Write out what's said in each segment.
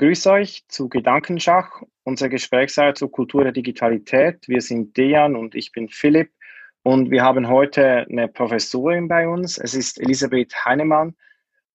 begrüße euch zu Gedankenschach, unserer Gesprächsreihe zur Kultur der Digitalität. Wir sind Dejan und ich bin Philipp und wir haben heute eine Professorin bei uns. Es ist Elisabeth Heinemann.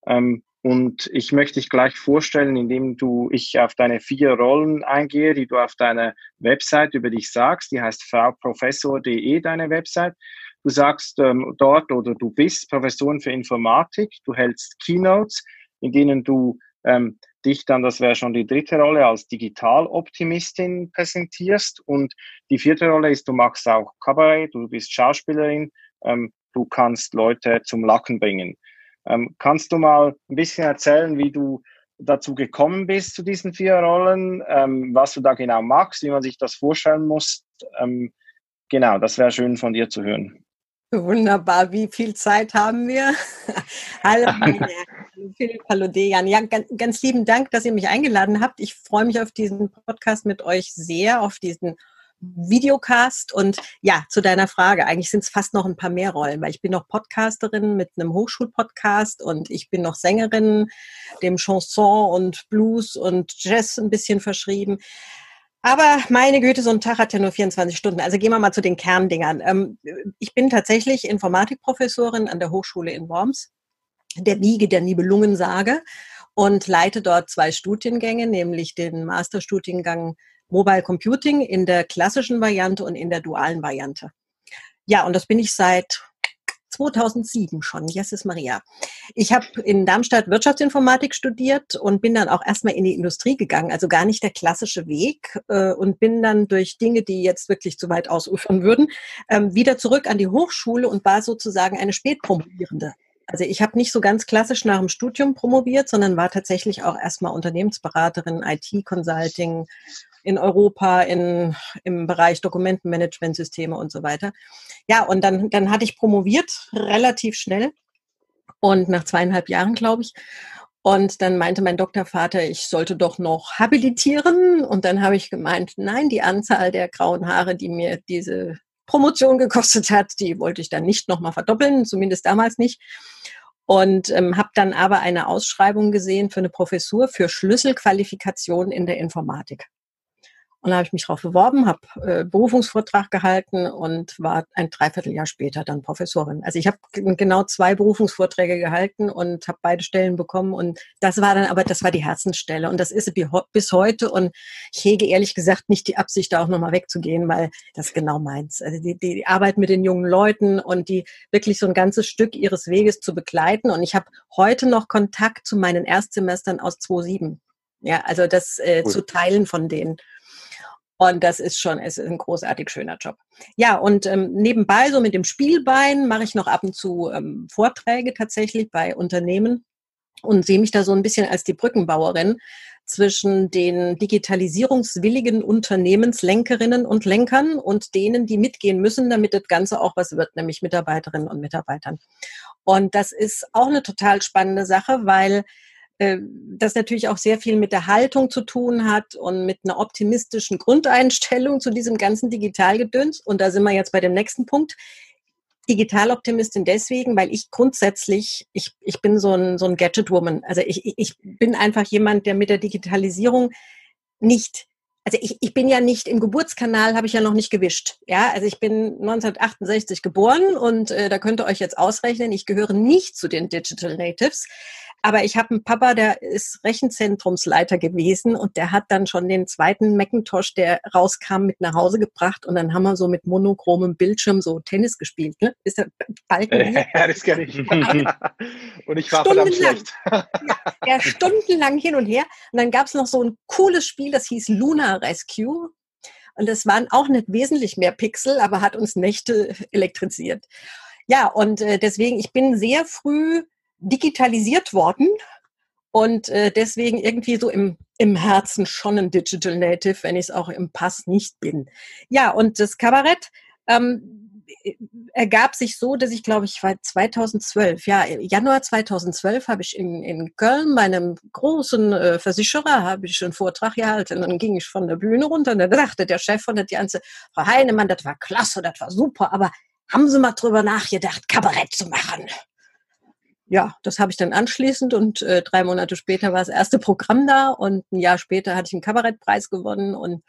Ähm, und ich möchte dich gleich vorstellen, indem du ich auf deine vier Rollen eingehe, die du auf deiner Website über dich sagst. Die heißt frauprofessor.de, deine Website. Du sagst ähm, dort oder du bist Professorin für Informatik. Du hältst Keynotes, in denen du ähm, dich dann, das wäre schon die dritte Rolle, als Digitaloptimistin präsentierst. Und die vierte Rolle ist, du machst auch Kabarett, du bist Schauspielerin, ähm, du kannst Leute zum Lachen bringen. Ähm, kannst du mal ein bisschen erzählen, wie du dazu gekommen bist zu diesen vier Rollen, ähm, was du da genau machst, wie man sich das vorstellen muss? Ähm, genau, das wäre schön von dir zu hören. Wunderbar, wie viel Zeit haben wir? hallo, Philipp, hallo Dejan. Ja, ganz, ganz lieben Dank, dass ihr mich eingeladen habt. Ich freue mich auf diesen Podcast mit euch sehr, auf diesen Videocast. Und ja, zu deiner Frage, eigentlich sind es fast noch ein paar mehr Rollen, weil ich bin noch Podcasterin mit einem Hochschulpodcast und ich bin noch Sängerin, dem Chanson und Blues und Jazz ein bisschen verschrieben. Aber meine Güte, so ein Tag hat ja nur 24 Stunden. Also gehen wir mal zu den Kerndingern. Ähm, ich bin tatsächlich Informatikprofessorin an der Hochschule in Worms, der Wiege der Nibelungensage und leite dort zwei Studiengänge, nämlich den Masterstudiengang Mobile Computing in der klassischen Variante und in der dualen Variante. Ja, und das bin ich seit 2007 schon. Jesus Maria. Ich habe in Darmstadt Wirtschaftsinformatik studiert und bin dann auch erstmal in die Industrie gegangen, also gar nicht der klassische Weg äh, und bin dann durch Dinge, die jetzt wirklich zu weit ausufern würden, ähm, wieder zurück an die Hochschule und war sozusagen eine Spätpromovierende. Also ich habe nicht so ganz klassisch nach dem Studium promoviert, sondern war tatsächlich auch erstmal Unternehmensberaterin, IT-Consulting in Europa in, im Bereich Dokumentenmanagementsysteme und so weiter. Ja, und dann, dann hatte ich promoviert relativ schnell und nach zweieinhalb Jahren, glaube ich. Und dann meinte mein Doktorvater, ich sollte doch noch habilitieren. Und dann habe ich gemeint, nein, die Anzahl der grauen Haare, die mir diese Promotion gekostet hat, die wollte ich dann nicht nochmal verdoppeln, zumindest damals nicht. Und ähm, habe dann aber eine Ausschreibung gesehen für eine Professur für Schlüsselqualifikation in der Informatik. Und da habe ich mich darauf beworben, habe äh, Berufungsvortrag gehalten und war ein Dreivierteljahr später dann Professorin. Also ich habe genau zwei Berufungsvorträge gehalten und habe beide Stellen bekommen. Und das war dann aber, das war die Herzensstelle. Und das ist bis heute. Und ich hege ehrlich gesagt nicht die Absicht, da auch nochmal wegzugehen, weil das genau meins. Also die, die Arbeit mit den jungen Leuten und die wirklich so ein ganzes Stück ihres Weges zu begleiten. Und ich habe heute noch Kontakt zu meinen Erstsemestern aus 2007. Ja, also das äh, cool. zu teilen von denen. Und das ist schon, es ist ein großartig schöner Job. Ja, und ähm, nebenbei, so mit dem Spielbein, mache ich noch ab und zu ähm, Vorträge tatsächlich bei Unternehmen und sehe mich da so ein bisschen als die Brückenbauerin zwischen den digitalisierungswilligen Unternehmenslenkerinnen und Lenkern und denen, die mitgehen müssen, damit das Ganze auch was wird, nämlich Mitarbeiterinnen und Mitarbeitern. Und das ist auch eine total spannende Sache, weil das natürlich auch sehr viel mit der Haltung zu tun hat und mit einer optimistischen Grundeinstellung zu diesem ganzen Digitalgedöns. Und da sind wir jetzt bei dem nächsten Punkt. Digitaloptimistin deswegen, weil ich grundsätzlich, ich, ich bin so ein, so ein Gadget-Woman. Also ich, ich bin einfach jemand, der mit der Digitalisierung nicht also ich, ich bin ja nicht im Geburtskanal, habe ich ja noch nicht gewischt. Ja, also ich bin 1968 geboren und äh, da könnt ihr euch jetzt ausrechnen, ich gehöre nicht zu den Digital Natives. Aber ich habe einen Papa, der ist Rechenzentrumsleiter gewesen und der hat dann schon den zweiten Macintosh, der rauskam, mit nach Hause gebracht und dann haben wir so mit monochromem Bildschirm so Tennis gespielt. Ne? Ist der Balken? Ja, das kenne ich. und ich war verdammt schlecht. ja, ja, stundenlang hin und her. Und dann gab es noch so ein cooles Spiel, das hieß Luna Rescue. Und das waren auch nicht wesentlich mehr Pixel, aber hat uns Nächte elektrisiert. Ja, und äh, deswegen, ich bin sehr früh digitalisiert worden und äh, deswegen irgendwie so im, im Herzen schon ein Digital Native, wenn ich es auch im Pass nicht bin. Ja, und das Kabarett ähm, ergab sich so, dass ich glaube, ich war 2012, ja, Januar 2012 habe ich in, in Köln bei einem großen äh, Versicherer habe ich einen Vortrag gehalten. Und dann ging ich von der Bühne runter und dann dachte der Chef von der ganze, Frau Heinemann, das war klasse, das war super, aber haben Sie mal drüber nachgedacht, Kabarett zu machen? ja, das habe ich dann anschließend und äh, drei Monate später war das erste Programm da und ein Jahr später hatte ich einen Kabarettpreis gewonnen und,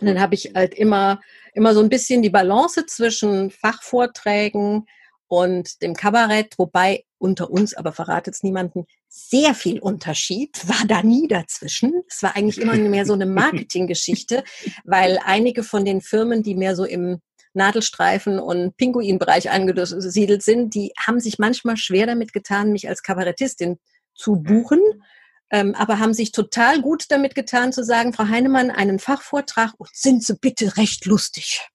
und dann habe ich halt immer, immer so ein bisschen die Balance zwischen Fachvorträgen und dem Kabarett, wobei unter uns, aber verratet es niemanden, sehr viel Unterschied war da nie dazwischen. Es war eigentlich immer mehr so eine Marketinggeschichte, weil einige von den Firmen, die mehr so im Nadelstreifen und Pinguinbereich angesiedelt sind, die haben sich manchmal schwer damit getan, mich als Kabarettistin zu buchen, ähm, aber haben sich total gut damit getan zu sagen, Frau Heinemann, einen Fachvortrag und sind Sie bitte recht lustig.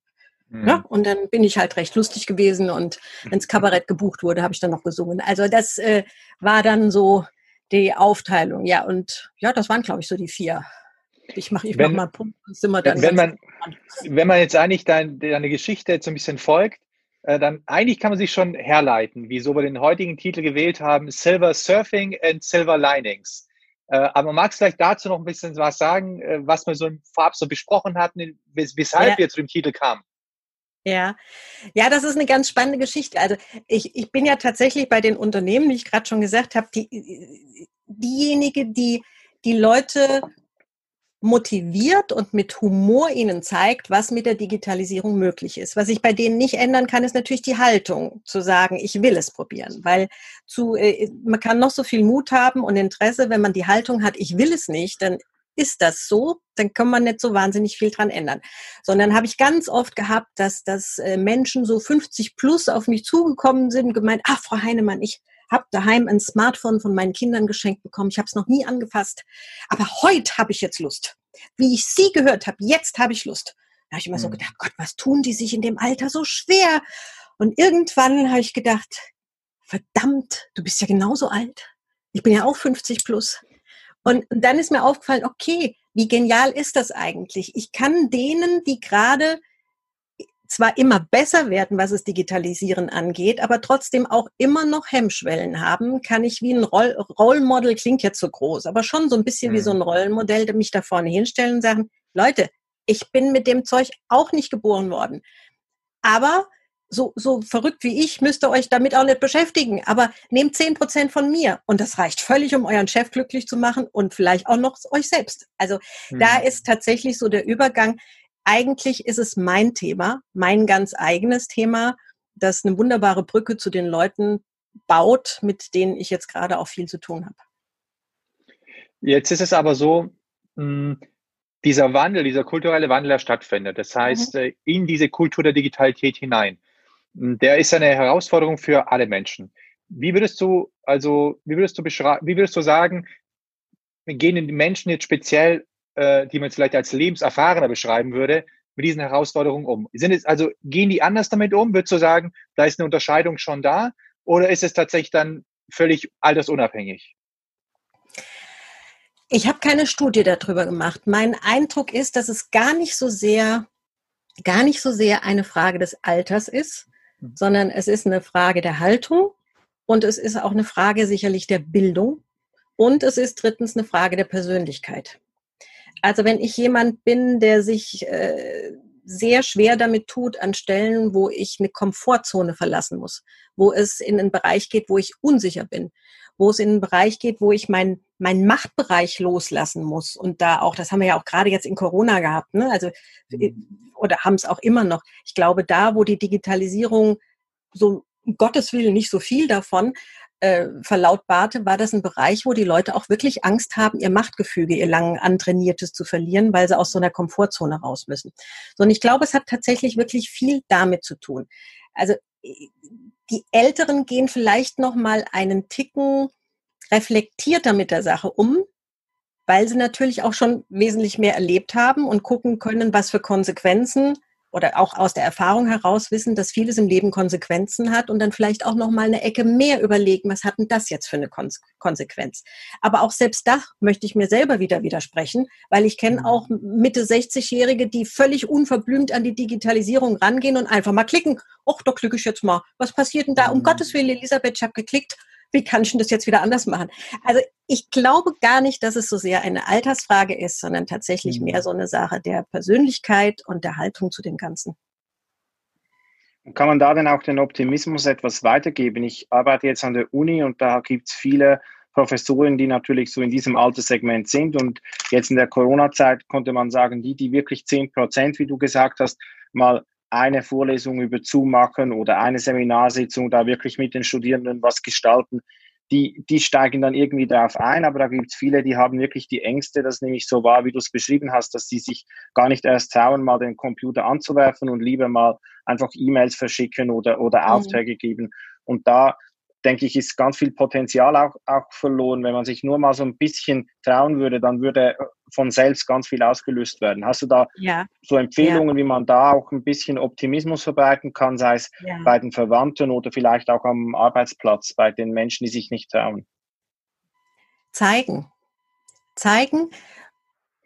Mhm. Ja, und dann bin ich halt recht lustig gewesen und ins Kabarett gebucht wurde, habe ich dann noch gesungen. Also das äh, war dann so die Aufteilung. Ja, und ja, das waren, glaube ich, so die vier. Ich mache ich mach mal Punkt, sind wir dann wenn, man, wenn man jetzt eigentlich dein, deine Geschichte jetzt ein bisschen folgt, äh, dann eigentlich kann man sich schon herleiten, wieso wir den heutigen Titel gewählt haben, Silver Surfing and Silver Linings. Äh, aber magst du vielleicht dazu noch ein bisschen was sagen, äh, was wir so Vorab so besprochen hatten, weshalb ja. wir zu dem Titel kamen? Ja, ja, das ist eine ganz spannende Geschichte. Also ich, ich bin ja tatsächlich bei den Unternehmen, wie ich gerade schon gesagt habe, die, diejenige, die die Leute motiviert und mit Humor ihnen zeigt, was mit der Digitalisierung möglich ist. Was ich bei denen nicht ändern kann, ist natürlich die Haltung, zu sagen, ich will es probieren. Weil zu, äh, man kann noch so viel Mut haben und Interesse, wenn man die Haltung hat, ich will es nicht, dann ist das so, dann kann man nicht so wahnsinnig viel dran ändern. Sondern habe ich ganz oft gehabt, dass, dass äh, Menschen so 50 plus auf mich zugekommen sind gemeint, ach, Frau Heinemann, ich habe daheim ein Smartphone von meinen Kindern geschenkt bekommen. Ich habe es noch nie angefasst. Aber heute habe ich jetzt Lust. Wie ich Sie gehört habe, jetzt habe ich Lust. Da habe ich immer so mhm. gedacht, Gott, was tun die sich in dem Alter so schwer? Und irgendwann habe ich gedacht, verdammt, du bist ja genauso alt. Ich bin ja auch 50 plus. Und, und dann ist mir aufgefallen, okay, wie genial ist das eigentlich? Ich kann denen, die gerade zwar immer besser werden, was es Digitalisieren angeht, aber trotzdem auch immer noch Hemmschwellen haben, kann ich wie ein Roll Rollmodel, klingt jetzt so groß, aber schon so ein bisschen mhm. wie so ein Rollenmodell, mich da vorne hinstellen und sagen, Leute, ich bin mit dem Zeug auch nicht geboren worden. Aber so, so verrückt wie ich, müsst ihr euch damit auch nicht beschäftigen. Aber nehmt zehn Prozent von mir. Und das reicht völlig, um euren Chef glücklich zu machen und vielleicht auch noch euch selbst. Also mhm. da ist tatsächlich so der Übergang. Eigentlich ist es mein Thema, mein ganz eigenes Thema, das eine wunderbare Brücke zu den Leuten baut, mit denen ich jetzt gerade auch viel zu tun habe. Jetzt ist es aber so, hm, dieser Wandel, dieser kulturelle Wandel, der stattfindet. Das heißt, mhm. In diese Kultur der Digitalität hinein der ist eine Herausforderung für alle Menschen. Wie würdest du, also, wie würdest du beschreiben, wie würdest du sagen, gehen die Menschen jetzt speziell, äh, die man jetzt vielleicht als lebenserfahrener beschreiben würde, mit diesen Herausforderungen um? Sind es, also, gehen die anders damit um? Würdest du sagen, da ist eine Unterscheidung schon da? Oder ist es tatsächlich dann völlig altersunabhängig? Ich habe keine Studie darüber gemacht. Mein Eindruck ist, dass es gar nicht so sehr, gar nicht so sehr eine Frage des Alters ist, Mhm. sondern es ist eine Frage der Haltung und es ist auch eine Frage sicherlich der Bildung und es ist drittens eine Frage der Persönlichkeit. Also wenn ich jemand bin, der sich äh, sehr schwer damit tut an Stellen, wo ich eine Komfortzone verlassen muss, wo es in einen Bereich geht, wo ich unsicher bin, wo es in einen Bereich geht, wo ich meinen mein Machtbereich loslassen muss. Und da auch, das haben wir ja auch gerade jetzt in Corona gehabt, ne? Also mhm. oder haben es auch immer noch. Ich glaube, da, wo die Digitalisierung so um Gottes Willen nicht so viel davon äh, verlautbarte, war das ein Bereich, wo die Leute auch wirklich Angst haben, ihr Machtgefüge, ihr lang antrainiertes zu verlieren, weil sie aus so einer Komfortzone raus müssen. So, und ich glaube, es hat tatsächlich wirklich viel damit zu tun. Also die Älteren gehen vielleicht noch mal einen Ticken reflektierter mit der Sache um, weil sie natürlich auch schon wesentlich mehr erlebt haben und gucken können, was für Konsequenzen oder auch aus der Erfahrung heraus wissen, dass vieles im Leben Konsequenzen hat und dann vielleicht auch noch mal eine Ecke mehr überlegen, was hat denn das jetzt für eine Konsequenz? Aber auch selbst da möchte ich mir selber wieder widersprechen, weil ich kenne mhm. auch Mitte 60-Jährige, die völlig unverblümt an die Digitalisierung rangehen und einfach mal klicken. Och, da klicke ich jetzt mal. Was passiert denn da? Um mhm. Gottes Willen, Elisabeth, ich habe geklickt wie kann ich denn das jetzt wieder anders machen? Also ich glaube gar nicht, dass es so sehr eine Altersfrage ist, sondern tatsächlich mhm. mehr so eine Sache der Persönlichkeit und der Haltung zu dem Ganzen. Kann man da denn auch den Optimismus etwas weitergeben? Ich arbeite jetzt an der Uni und da gibt es viele Professoren, die natürlich so in diesem Alterssegment sind. Und jetzt in der Corona-Zeit konnte man sagen, die, die wirklich 10 Prozent, wie du gesagt hast, mal eine Vorlesung über Zoom machen oder eine Seminarsitzung da wirklich mit den Studierenden was gestalten, die, die steigen dann irgendwie darauf ein, aber da gibt es viele, die haben wirklich die Ängste, dass nämlich so war, wie du es beschrieben hast, dass sie sich gar nicht erst trauen, mal den Computer anzuwerfen und lieber mal einfach E-Mails verschicken oder, oder mhm. Aufträge geben. Und da denke ich, ist ganz viel Potenzial auch, auch verloren. Wenn man sich nur mal so ein bisschen trauen würde, dann würde von selbst ganz viel ausgelöst werden. Hast du da ja. so Empfehlungen, ja. wie man da auch ein bisschen Optimismus verbreiten kann, sei es ja. bei den Verwandten oder vielleicht auch am Arbeitsplatz bei den Menschen, die sich nicht trauen? Zeigen. Zeigen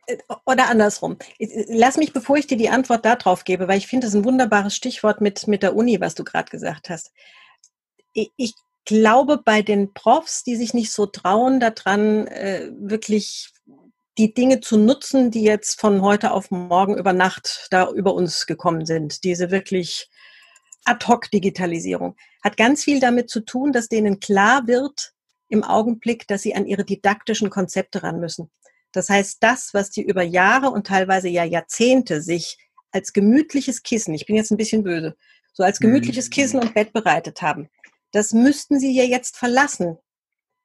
äh, oder andersrum. Lass mich, bevor ich dir die Antwort darauf gebe, weil ich finde, das ist ein wunderbares Stichwort mit, mit der Uni, was du gerade gesagt hast. Ich glaube, bei den Profs, die sich nicht so trauen, daran äh, wirklich die Dinge zu nutzen, die jetzt von heute auf morgen über Nacht da über uns gekommen sind, diese wirklich Ad-hoc-Digitalisierung, hat ganz viel damit zu tun, dass denen klar wird im Augenblick, dass sie an ihre didaktischen Konzepte ran müssen. Das heißt, das, was die über Jahre und teilweise ja Jahrzehnte sich als gemütliches Kissen, ich bin jetzt ein bisschen böse, so als gemütliches mhm. Kissen und Bett bereitet haben, das müssten Sie ja jetzt verlassen.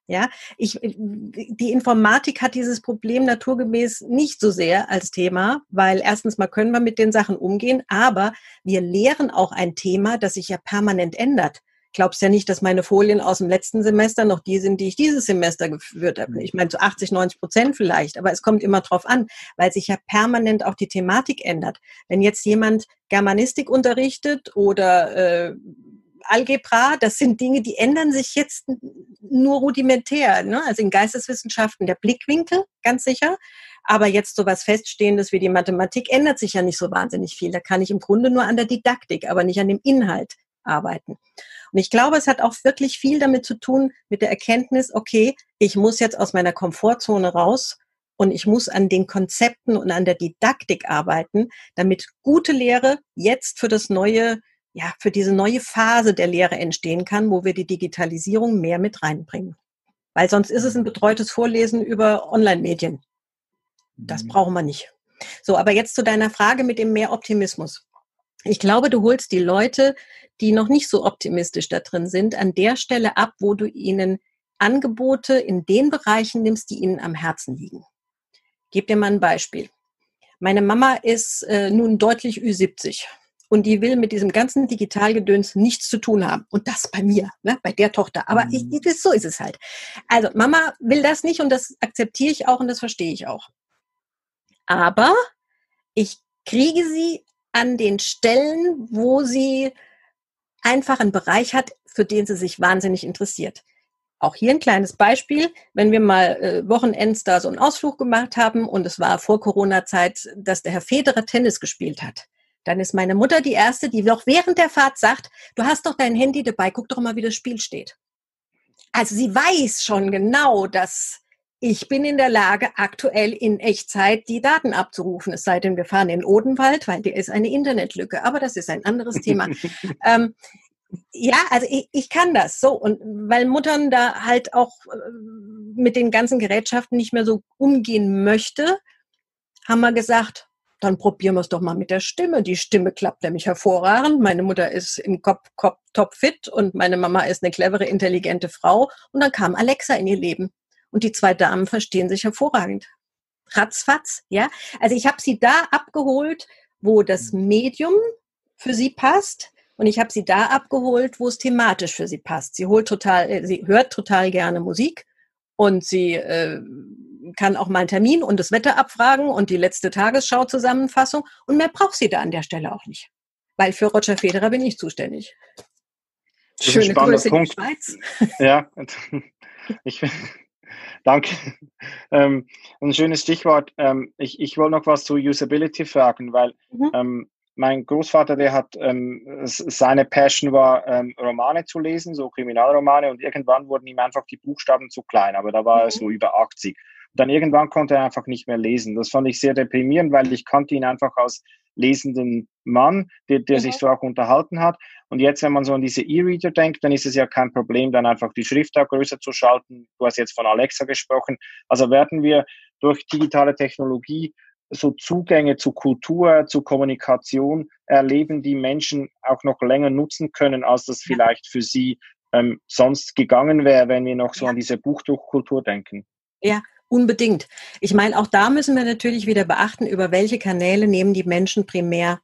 Ja, ich, die Informatik hat dieses Problem naturgemäß nicht so sehr als Thema, weil erstens mal können wir mit den Sachen umgehen, aber wir lehren auch ein Thema, das sich ja permanent ändert. Glaubst ja nicht, dass meine Folien aus dem letzten Semester noch die sind, die ich dieses Semester geführt habe. Ich meine, zu 80, 90 Prozent vielleicht, aber es kommt immer drauf an, weil sich ja permanent auch die Thematik ändert. Wenn jetzt jemand Germanistik unterrichtet oder äh, Algebra, das sind Dinge, die ändern sich jetzt nur rudimentär. Ne? Also in Geisteswissenschaften der Blickwinkel, ganz sicher. Aber jetzt so was Feststehendes wie die Mathematik ändert sich ja nicht so wahnsinnig viel. Da kann ich im Grunde nur an der Didaktik, aber nicht an dem Inhalt arbeiten. Und ich glaube, es hat auch wirklich viel damit zu tun, mit der Erkenntnis, okay, ich muss jetzt aus meiner Komfortzone raus und ich muss an den Konzepten und an der Didaktik arbeiten, damit gute Lehre jetzt für das neue ja, für diese neue Phase der Lehre entstehen kann, wo wir die Digitalisierung mehr mit reinbringen. Weil sonst ist es ein betreutes Vorlesen über Online-Medien. Das mhm. brauchen wir nicht. So, aber jetzt zu deiner Frage mit dem mehr Optimismus. Ich glaube, du holst die Leute, die noch nicht so optimistisch da drin sind, an der Stelle ab, wo du ihnen Angebote in den Bereichen nimmst, die ihnen am Herzen liegen. Gib dir mal ein Beispiel. Meine Mama ist äh, nun deutlich Ü70 und die will mit diesem ganzen Digitalgedöns nichts zu tun haben. Und das bei mir, ne, bei der Tochter. Aber ich, mhm. das, so ist es halt. Also Mama will das nicht und das akzeptiere ich auch und das verstehe ich auch. Aber ich kriege sie an den Stellen, wo sie einfach einen Bereich hat, für den sie sich wahnsinnig interessiert. Auch hier ein kleines Beispiel. Wenn wir mal äh, Wochenends da so einen Ausflug gemacht haben und es war vor Corona-Zeit, dass der Herr Federer Tennis gespielt hat, dann ist meine Mutter die Erste, die noch während der Fahrt sagt, du hast doch dein Handy dabei, guck doch mal, wie das Spiel steht. Also sie weiß schon genau, dass ich bin in der Lage, aktuell in Echtzeit die Daten abzurufen. Es sei denn, wir fahren in Odenwald, weil der ist eine Internetlücke. Aber das ist ein anderes Thema. ähm, ja, also ich, ich kann das so. Und weil Muttern da halt auch äh, mit den ganzen Gerätschaften nicht mehr so umgehen möchte, haben wir gesagt, dann probieren wir es doch mal mit der Stimme. Die Stimme klappt nämlich hervorragend. Meine Mutter ist im Kopf, Kopf top fit und meine Mama ist eine clevere, intelligente Frau. Und dann kam Alexa in ihr Leben. Und die zwei Damen verstehen sich hervorragend. Ratzfatz, ja. Also ich habe sie da abgeholt, wo das mhm. Medium für sie passt. Und ich habe sie da abgeholt, wo es thematisch für sie passt. Sie holt total, äh, sie hört total gerne Musik und sie äh, kann auch mal einen Termin und das Wetter abfragen und die letzte Tagesschau-Zusammenfassung. Und mehr braucht sie da an der Stelle auch nicht. Weil für Roger Federer bin ich zuständig. Schöne Grüße in die Schweiz. Ja, ich, danke. Ähm, ein schönes Stichwort. Ähm, ich, ich wollte noch was zu Usability fragen, weil mhm. ähm, mein Großvater, der hat, ähm, seine Passion war, ähm, Romane zu lesen, so Kriminalromane, und irgendwann wurden ihm einfach die Buchstaben zu klein, aber da war mhm. er so über 80. Dann irgendwann konnte er einfach nicht mehr lesen. Das fand ich sehr deprimierend, weil ich kannte ihn einfach als lesenden Mann, der, der mhm. sich so auch unterhalten hat. Und jetzt, wenn man so an diese E-Reader denkt, dann ist es ja kein Problem, dann einfach die Schrift auch größer zu schalten. Du hast jetzt von Alexa gesprochen. Also werden wir durch digitale Technologie so Zugänge zu Kultur, zu Kommunikation erleben, die Menschen auch noch länger nutzen können, als das vielleicht für sie ähm, sonst gegangen wäre, wenn wir noch so an diese Buchdruckkultur denken. Ja, unbedingt. Ich meine, auch da müssen wir natürlich wieder beachten, über welche Kanäle nehmen die Menschen primär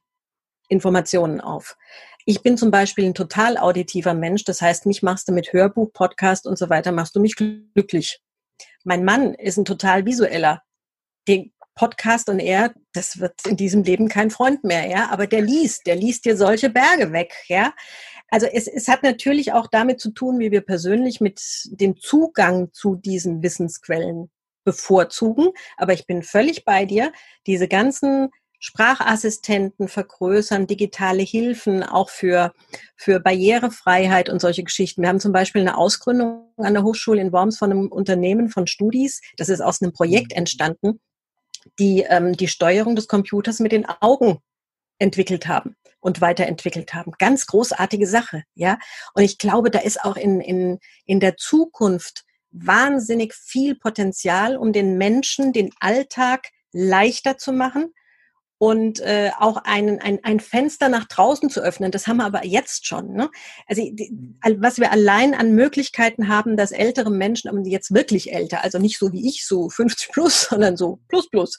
Informationen auf. Ich bin zum Beispiel ein total auditiver Mensch, das heißt, mich machst du mit Hörbuch, Podcast und so weiter, machst du mich glücklich. Mein Mann ist ein total visueller. Den Podcast und er, das wird in diesem Leben kein Freund mehr, ja, aber der liest, der liest dir solche Berge weg, ja. Also es, es hat natürlich auch damit zu tun, wie wir persönlich mit dem Zugang zu diesen Wissensquellen bevorzugen. Aber ich bin völlig bei dir. Diese ganzen Sprachassistenten vergrößern, digitale Hilfen auch für, für Barrierefreiheit und solche Geschichten. Wir haben zum Beispiel eine Ausgründung an der Hochschule in Worms von einem Unternehmen von Studis. Das ist aus einem Projekt entstanden, die ähm, die Steuerung des Computers mit den Augen entwickelt haben und weiterentwickelt haben. Ganz großartige Sache, ja. Und ich glaube, da ist auch in, in, in der Zukunft wahnsinnig viel Potenzial, um den Menschen den Alltag leichter zu machen und äh, auch einen, ein, ein Fenster nach draußen zu öffnen. Das haben wir aber jetzt schon. Ne? Also die, was wir allein an Möglichkeiten haben, dass ältere Menschen, aber jetzt wirklich älter, also nicht so wie ich, so 50 plus, sondern so plus plus,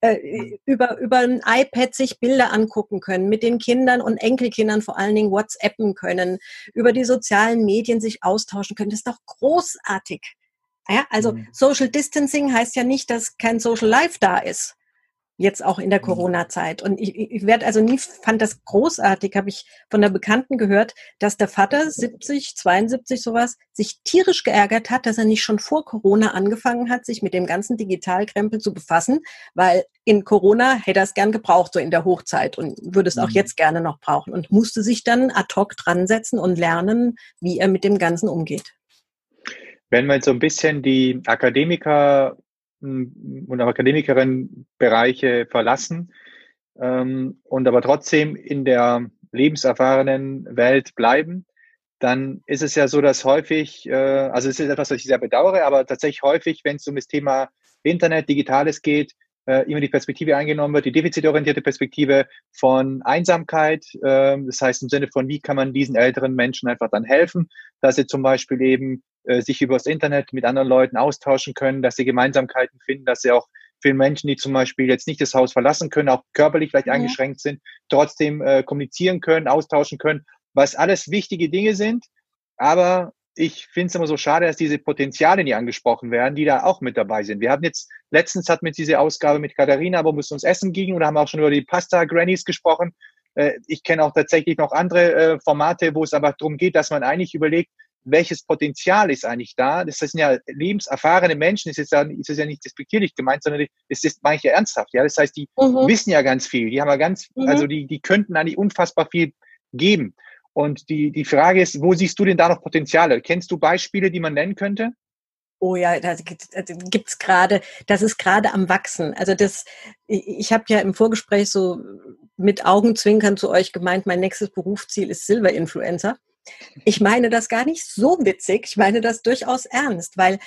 äh, über, über ein iPad sich Bilder angucken können, mit den Kindern und Enkelkindern vor allen Dingen WhatsAppen können, über die sozialen Medien sich austauschen können. Das ist doch großartig. Ja, also mhm. Social Distancing heißt ja nicht, dass kein Social Life da ist jetzt auch in der mhm. Corona-Zeit. Und ich, ich werde also nie, fand das großartig, habe ich von der Bekannten gehört, dass der Vater 70, 72 sowas, sich tierisch geärgert hat, dass er nicht schon vor Corona angefangen hat, sich mit dem ganzen Digitalkrempel zu befassen, weil in Corona hätte er es gern gebraucht, so in der Hochzeit und würde es auch mhm. jetzt gerne noch brauchen und musste sich dann ad hoc dran setzen und lernen, wie er mit dem Ganzen umgeht. Wenn wir jetzt so ein bisschen die Akademiker und auch Akademikerin-Bereiche verlassen. Ähm, und aber trotzdem in der lebenserfahrenen Welt bleiben, dann ist es ja so, dass häufig, äh, also es ist etwas, was ich sehr bedauere, aber tatsächlich häufig, wenn es um das Thema Internet, Digitales geht, äh, immer die Perspektive eingenommen wird, die defizitorientierte Perspektive von Einsamkeit. Äh, das heißt im Sinne von, wie kann man diesen älteren Menschen einfach dann helfen, dass sie zum Beispiel eben äh, sich übers Internet mit anderen Leuten austauschen können, dass sie Gemeinsamkeiten finden, dass sie auch für Menschen, die zum Beispiel jetzt nicht das Haus verlassen können, auch körperlich vielleicht ja. eingeschränkt sind, trotzdem äh, kommunizieren können, austauschen können, was alles wichtige Dinge sind. Aber ich finde es immer so schade, dass diese Potenziale nie angesprochen werden, die da auch mit dabei sind. Wir hatten jetzt, letztens hatten wir diese Ausgabe mit Katharina, wo es uns Essen ging und haben auch schon über die Pasta Grannies gesprochen. Äh, ich kenne auch tatsächlich noch andere äh, Formate, wo es aber darum geht, dass man eigentlich überlegt, welches Potenzial ist eigentlich da? Das sind ja lebenserfahrene Menschen, es ist ja, ist ja nicht despektierlich gemeint, sondern es ist manche ernsthaft. Ja, das heißt, die mhm. wissen ja ganz viel, die haben ja ganz, mhm. also die, die könnten eigentlich unfassbar viel geben. Und die, die Frage ist, wo siehst du denn da noch Potenziale? Kennst du Beispiele, die man nennen könnte? Oh ja, da gibt's gerade, das ist gerade am wachsen. Also das, ich habe ja im Vorgespräch so mit Augenzwinkern zu euch gemeint, mein nächstes Berufsziel ist Silver-Influencer. Ich meine das gar nicht so witzig, ich meine das durchaus ernst, weil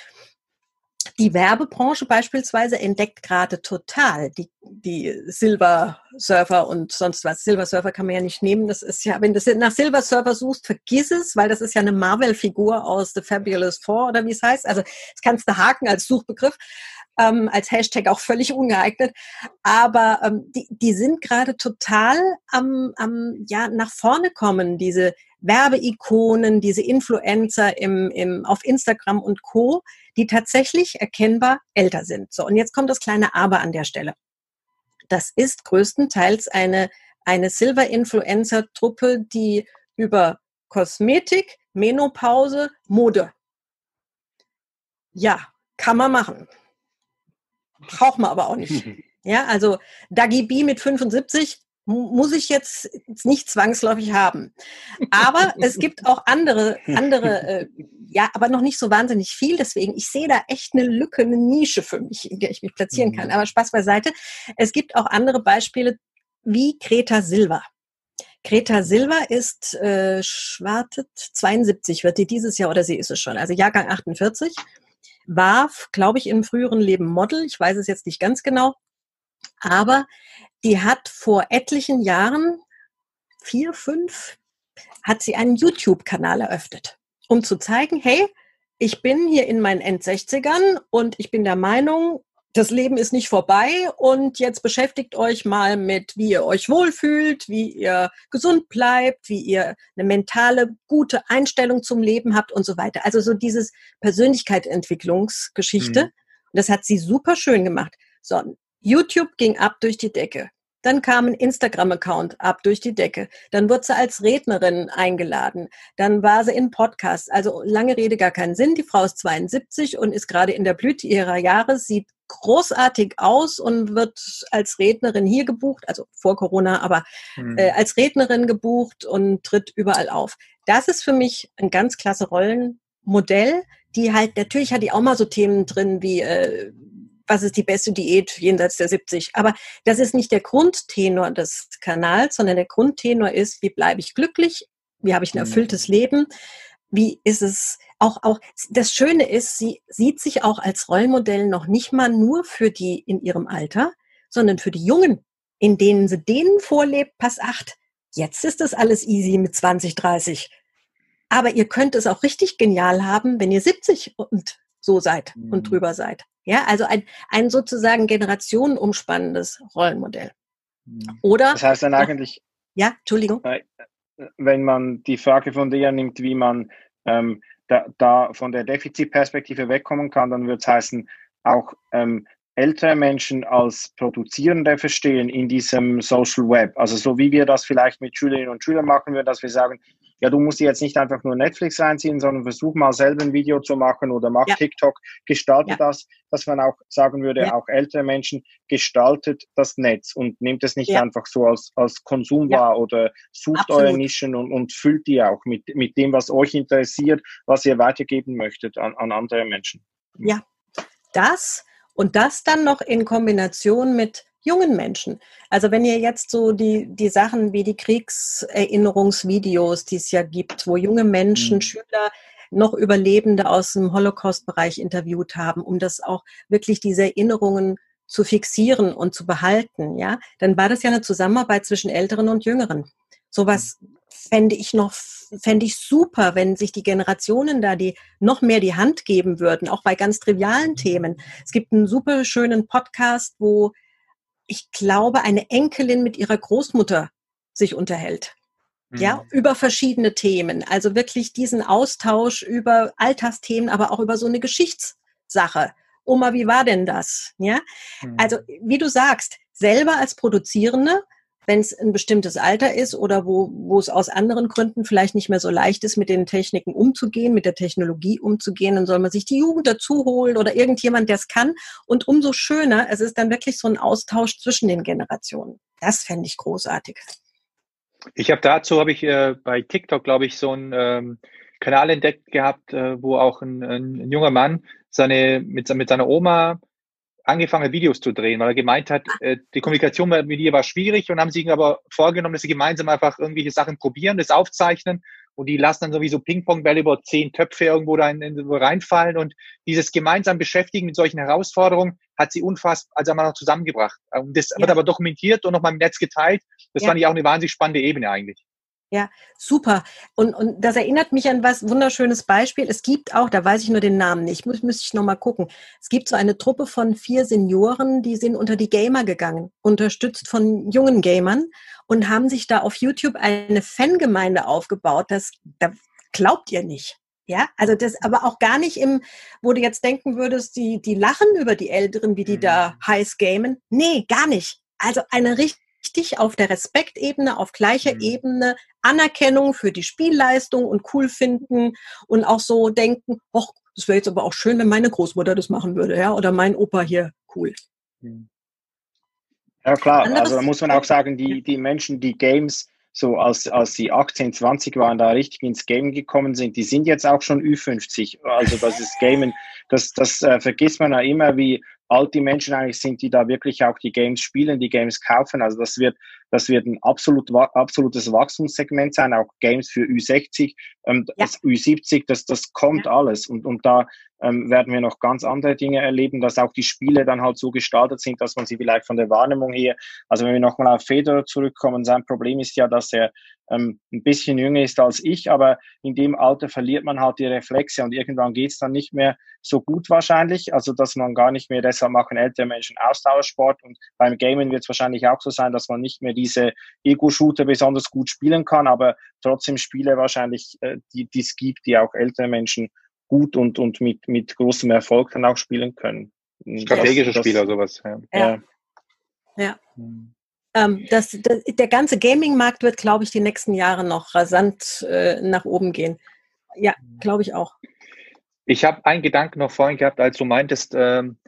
die Werbebranche beispielsweise entdeckt gerade total die, die Silver Surfer und sonst was. Silver Surfer kann man ja nicht nehmen. Das ist ja, wenn du nach Silver Surfer suchst, vergiss es, weil das ist ja eine Marvel-Figur aus The Fabulous Four oder wie es heißt. Also das kannst du haken als Suchbegriff ähm, als Hashtag auch völlig ungeeignet. Aber ähm, die, die sind gerade total am, am ja, nach vorne kommen, diese Werbeikonen, diese Influencer im, im, auf Instagram und Co., die tatsächlich erkennbar älter sind. So, und jetzt kommt das kleine Aber an der Stelle. Das ist größtenteils eine, eine Silver-Influencer-Truppe, die über Kosmetik, Menopause, Mode. Ja, kann man machen. Braucht man aber auch nicht. Ja, also Dagi B mit 75 muss ich jetzt nicht zwangsläufig haben. Aber es gibt auch andere, andere, äh, ja, aber noch nicht so wahnsinnig viel. Deswegen, ich sehe da echt eine Lücke, eine Nische für mich, in der ich mich platzieren kann. Mhm. Aber Spaß beiseite. Es gibt auch andere Beispiele wie Greta Silva. Greta Silva ist äh, schwartet 72, wird die dieses Jahr oder sie ist es schon, also Jahrgang 48, war, glaube ich, im früheren Leben Model. Ich weiß es jetzt nicht ganz genau. Aber die hat vor etlichen Jahren, vier, fünf, hat sie einen YouTube-Kanal eröffnet, um zu zeigen, hey, ich bin hier in meinen End-60ern und ich bin der Meinung, das Leben ist nicht vorbei und jetzt beschäftigt euch mal mit, wie ihr euch wohlfühlt, wie ihr gesund bleibt, wie ihr eine mentale, gute Einstellung zum Leben habt und so weiter. Also so dieses Persönlichkeitsentwicklungsgeschichte. Mhm. Das hat sie super schön gemacht. So, YouTube ging ab durch die Decke. Dann kam ein Instagram-Account ab durch die Decke. Dann wurde sie als Rednerin eingeladen. Dann war sie in Podcasts. Also lange Rede, gar keinen Sinn. Die Frau ist 72 und ist gerade in der Blüte ihrer Jahre, sieht großartig aus und wird als Rednerin hier gebucht, also vor Corona, aber hm. äh, als Rednerin gebucht und tritt überall auf. Das ist für mich ein ganz klasse Rollenmodell, die halt, natürlich hat die auch mal so Themen drin wie äh, was ist die beste Diät jenseits der 70. Aber das ist nicht der Grundtenor des Kanals, sondern der Grundtenor ist, wie bleibe ich glücklich? Wie habe ich ein mhm. erfülltes Leben? Wie ist es auch, auch, das Schöne ist, sie sieht sich auch als Rollmodell noch nicht mal nur für die in ihrem Alter, sondern für die Jungen, in denen sie denen vorlebt, pass acht, jetzt ist das alles easy mit 20, 30. Aber ihr könnt es auch richtig genial haben, wenn ihr 70 und so seid mhm. und drüber seid. Ja, also ein, ein sozusagen generationenumspannendes Rollenmodell. Mhm. Oder? Das heißt dann eigentlich. Ja, Entschuldigung. Wenn man die Frage von dir nimmt, wie man ähm, da, da von der Defizitperspektive wegkommen kann, dann würde es heißen, auch ähm, ältere Menschen als Produzierende verstehen in diesem Social Web. Also so wie wir das vielleicht mit Schülerinnen und Schülern machen würden, dass wir sagen, ja, du musst jetzt nicht einfach nur Netflix reinziehen, sondern versuch mal selber ein Video zu machen oder mach ja. TikTok, gestalte ja. das, dass man auch sagen würde, ja. auch ältere Menschen gestaltet das Netz und nimmt es nicht einfach so als, als Konsum wahr oder sucht Absolut. eure Nischen und, und füllt die auch mit, mit dem, was euch interessiert, was ihr weitergeben möchtet an, an andere Menschen. Ja, das und das dann noch in Kombination mit jungen Menschen. Also wenn ihr jetzt so die, die Sachen wie die Kriegserinnerungsvideos, die es ja gibt, wo junge Menschen, mhm. Schüler noch Überlebende aus dem Holocaust-Bereich interviewt haben, um das auch wirklich diese Erinnerungen zu fixieren und zu behalten, ja, dann war das ja eine Zusammenarbeit zwischen Älteren und Jüngeren. Sowas mhm fände ich noch, fände ich super, wenn sich die Generationen da die noch mehr die Hand geben würden, auch bei ganz trivialen. Themen. Es gibt einen super schönen Podcast, wo ich glaube, eine Enkelin mit ihrer Großmutter sich unterhält. Ja, mhm. über verschiedene Themen. Also wirklich diesen Austausch über Alltagsthemen, aber auch über so eine Geschichtssache. Oma, wie war denn das? Ja, mhm. also wie du sagst, selber als Produzierende wenn es ein bestimmtes Alter ist oder wo, wo es aus anderen Gründen vielleicht nicht mehr so leicht ist, mit den Techniken umzugehen, mit der Technologie umzugehen, dann soll man sich die Jugend dazu holen oder irgendjemand, der es kann. Und umso schöner, es ist dann wirklich so ein Austausch zwischen den Generationen. Das fände ich großartig. Ich habe dazu, habe ich äh, bei TikTok, glaube ich, so einen ähm, Kanal entdeckt gehabt, äh, wo auch ein, ein, junger Mann seine, mit, mit seiner Oma angefangen, Videos zu drehen, weil er gemeint hat, äh, die Kommunikation mit ihr war schwierig und haben sich aber vorgenommen, dass sie gemeinsam einfach irgendwelche Sachen probieren, das aufzeichnen und die lassen dann sowieso Ping-Pong-Bälle über zehn Töpfe irgendwo da in, in, reinfallen und dieses gemeinsam Beschäftigen mit solchen Herausforderungen hat sie unfassbar, also mal noch zusammengebracht. Und das ja. wird aber dokumentiert und nochmal im Netz geteilt. Das ja. fand ich auch eine wahnsinnig spannende Ebene eigentlich. Ja, super. Und, und das erinnert mich an was wunderschönes Beispiel. Es gibt auch, da weiß ich nur den Namen nicht, muss, müsste ich nochmal gucken. Es gibt so eine Truppe von vier Senioren, die sind unter die Gamer gegangen, unterstützt von jungen Gamern und haben sich da auf YouTube eine Fangemeinde aufgebaut. Das, da glaubt ihr nicht. Ja, also das aber auch gar nicht im, wo du jetzt denken würdest, die, die lachen über die Älteren, wie die da mhm. heiß gamen. Nee, gar nicht. Also eine richtig wichtig auf der Respektebene, auf gleicher mhm. Ebene Anerkennung für die Spielleistung und cool finden und auch so denken, ach, das wäre jetzt aber auch schön, wenn meine Großmutter das machen würde, ja, oder mein Opa hier, cool. Mhm. Ja klar, Anderes, also da muss man auch sagen, die, die Menschen, die Games so als, als sie 18, 20 waren, da richtig ins Game gekommen sind, die sind jetzt auch schon Ü50. Also das ist Gamen, das, das äh, vergisst man ja immer, wie alt die Menschen eigentlich sind, die da wirklich auch die Games spielen, die Games kaufen. Also das wird, das wird ein absolut, absolutes Wachstumssegment sein, auch Games für Ü60, ähm, ja. das Ü70, das, das kommt ja. alles. Und, und da ähm, werden wir noch ganz andere Dinge erleben, dass auch die Spiele dann halt so gestaltet sind, dass man sie vielleicht von der Wahrnehmung her, also wenn wir nochmal auf Federer zurückkommen, sein Problem ist ja, dass er ähm, ein bisschen jünger ist als ich, aber in dem Alter verliert man halt die Reflexe und irgendwann geht's dann nicht mehr so gut wahrscheinlich, also dass man gar nicht mehr, deshalb machen ältere Menschen Ausdauersport und beim Gamen wird es wahrscheinlich auch so sein, dass man nicht mehr diese Ego-Shooter besonders gut spielen kann, aber trotzdem Spiele wahrscheinlich, äh, die es gibt, die auch ältere Menschen gut und, und mit, mit großem Erfolg dann auch spielen können. Strategische das, Spieler, sowas. Ja. ja. ja. Hm. Ähm, das, das, der ganze Gaming-Markt wird, glaube ich, die nächsten Jahre noch rasant äh, nach oben gehen. Ja, glaube ich auch. Ich habe einen Gedanken noch vorhin gehabt, als du meintest ähm,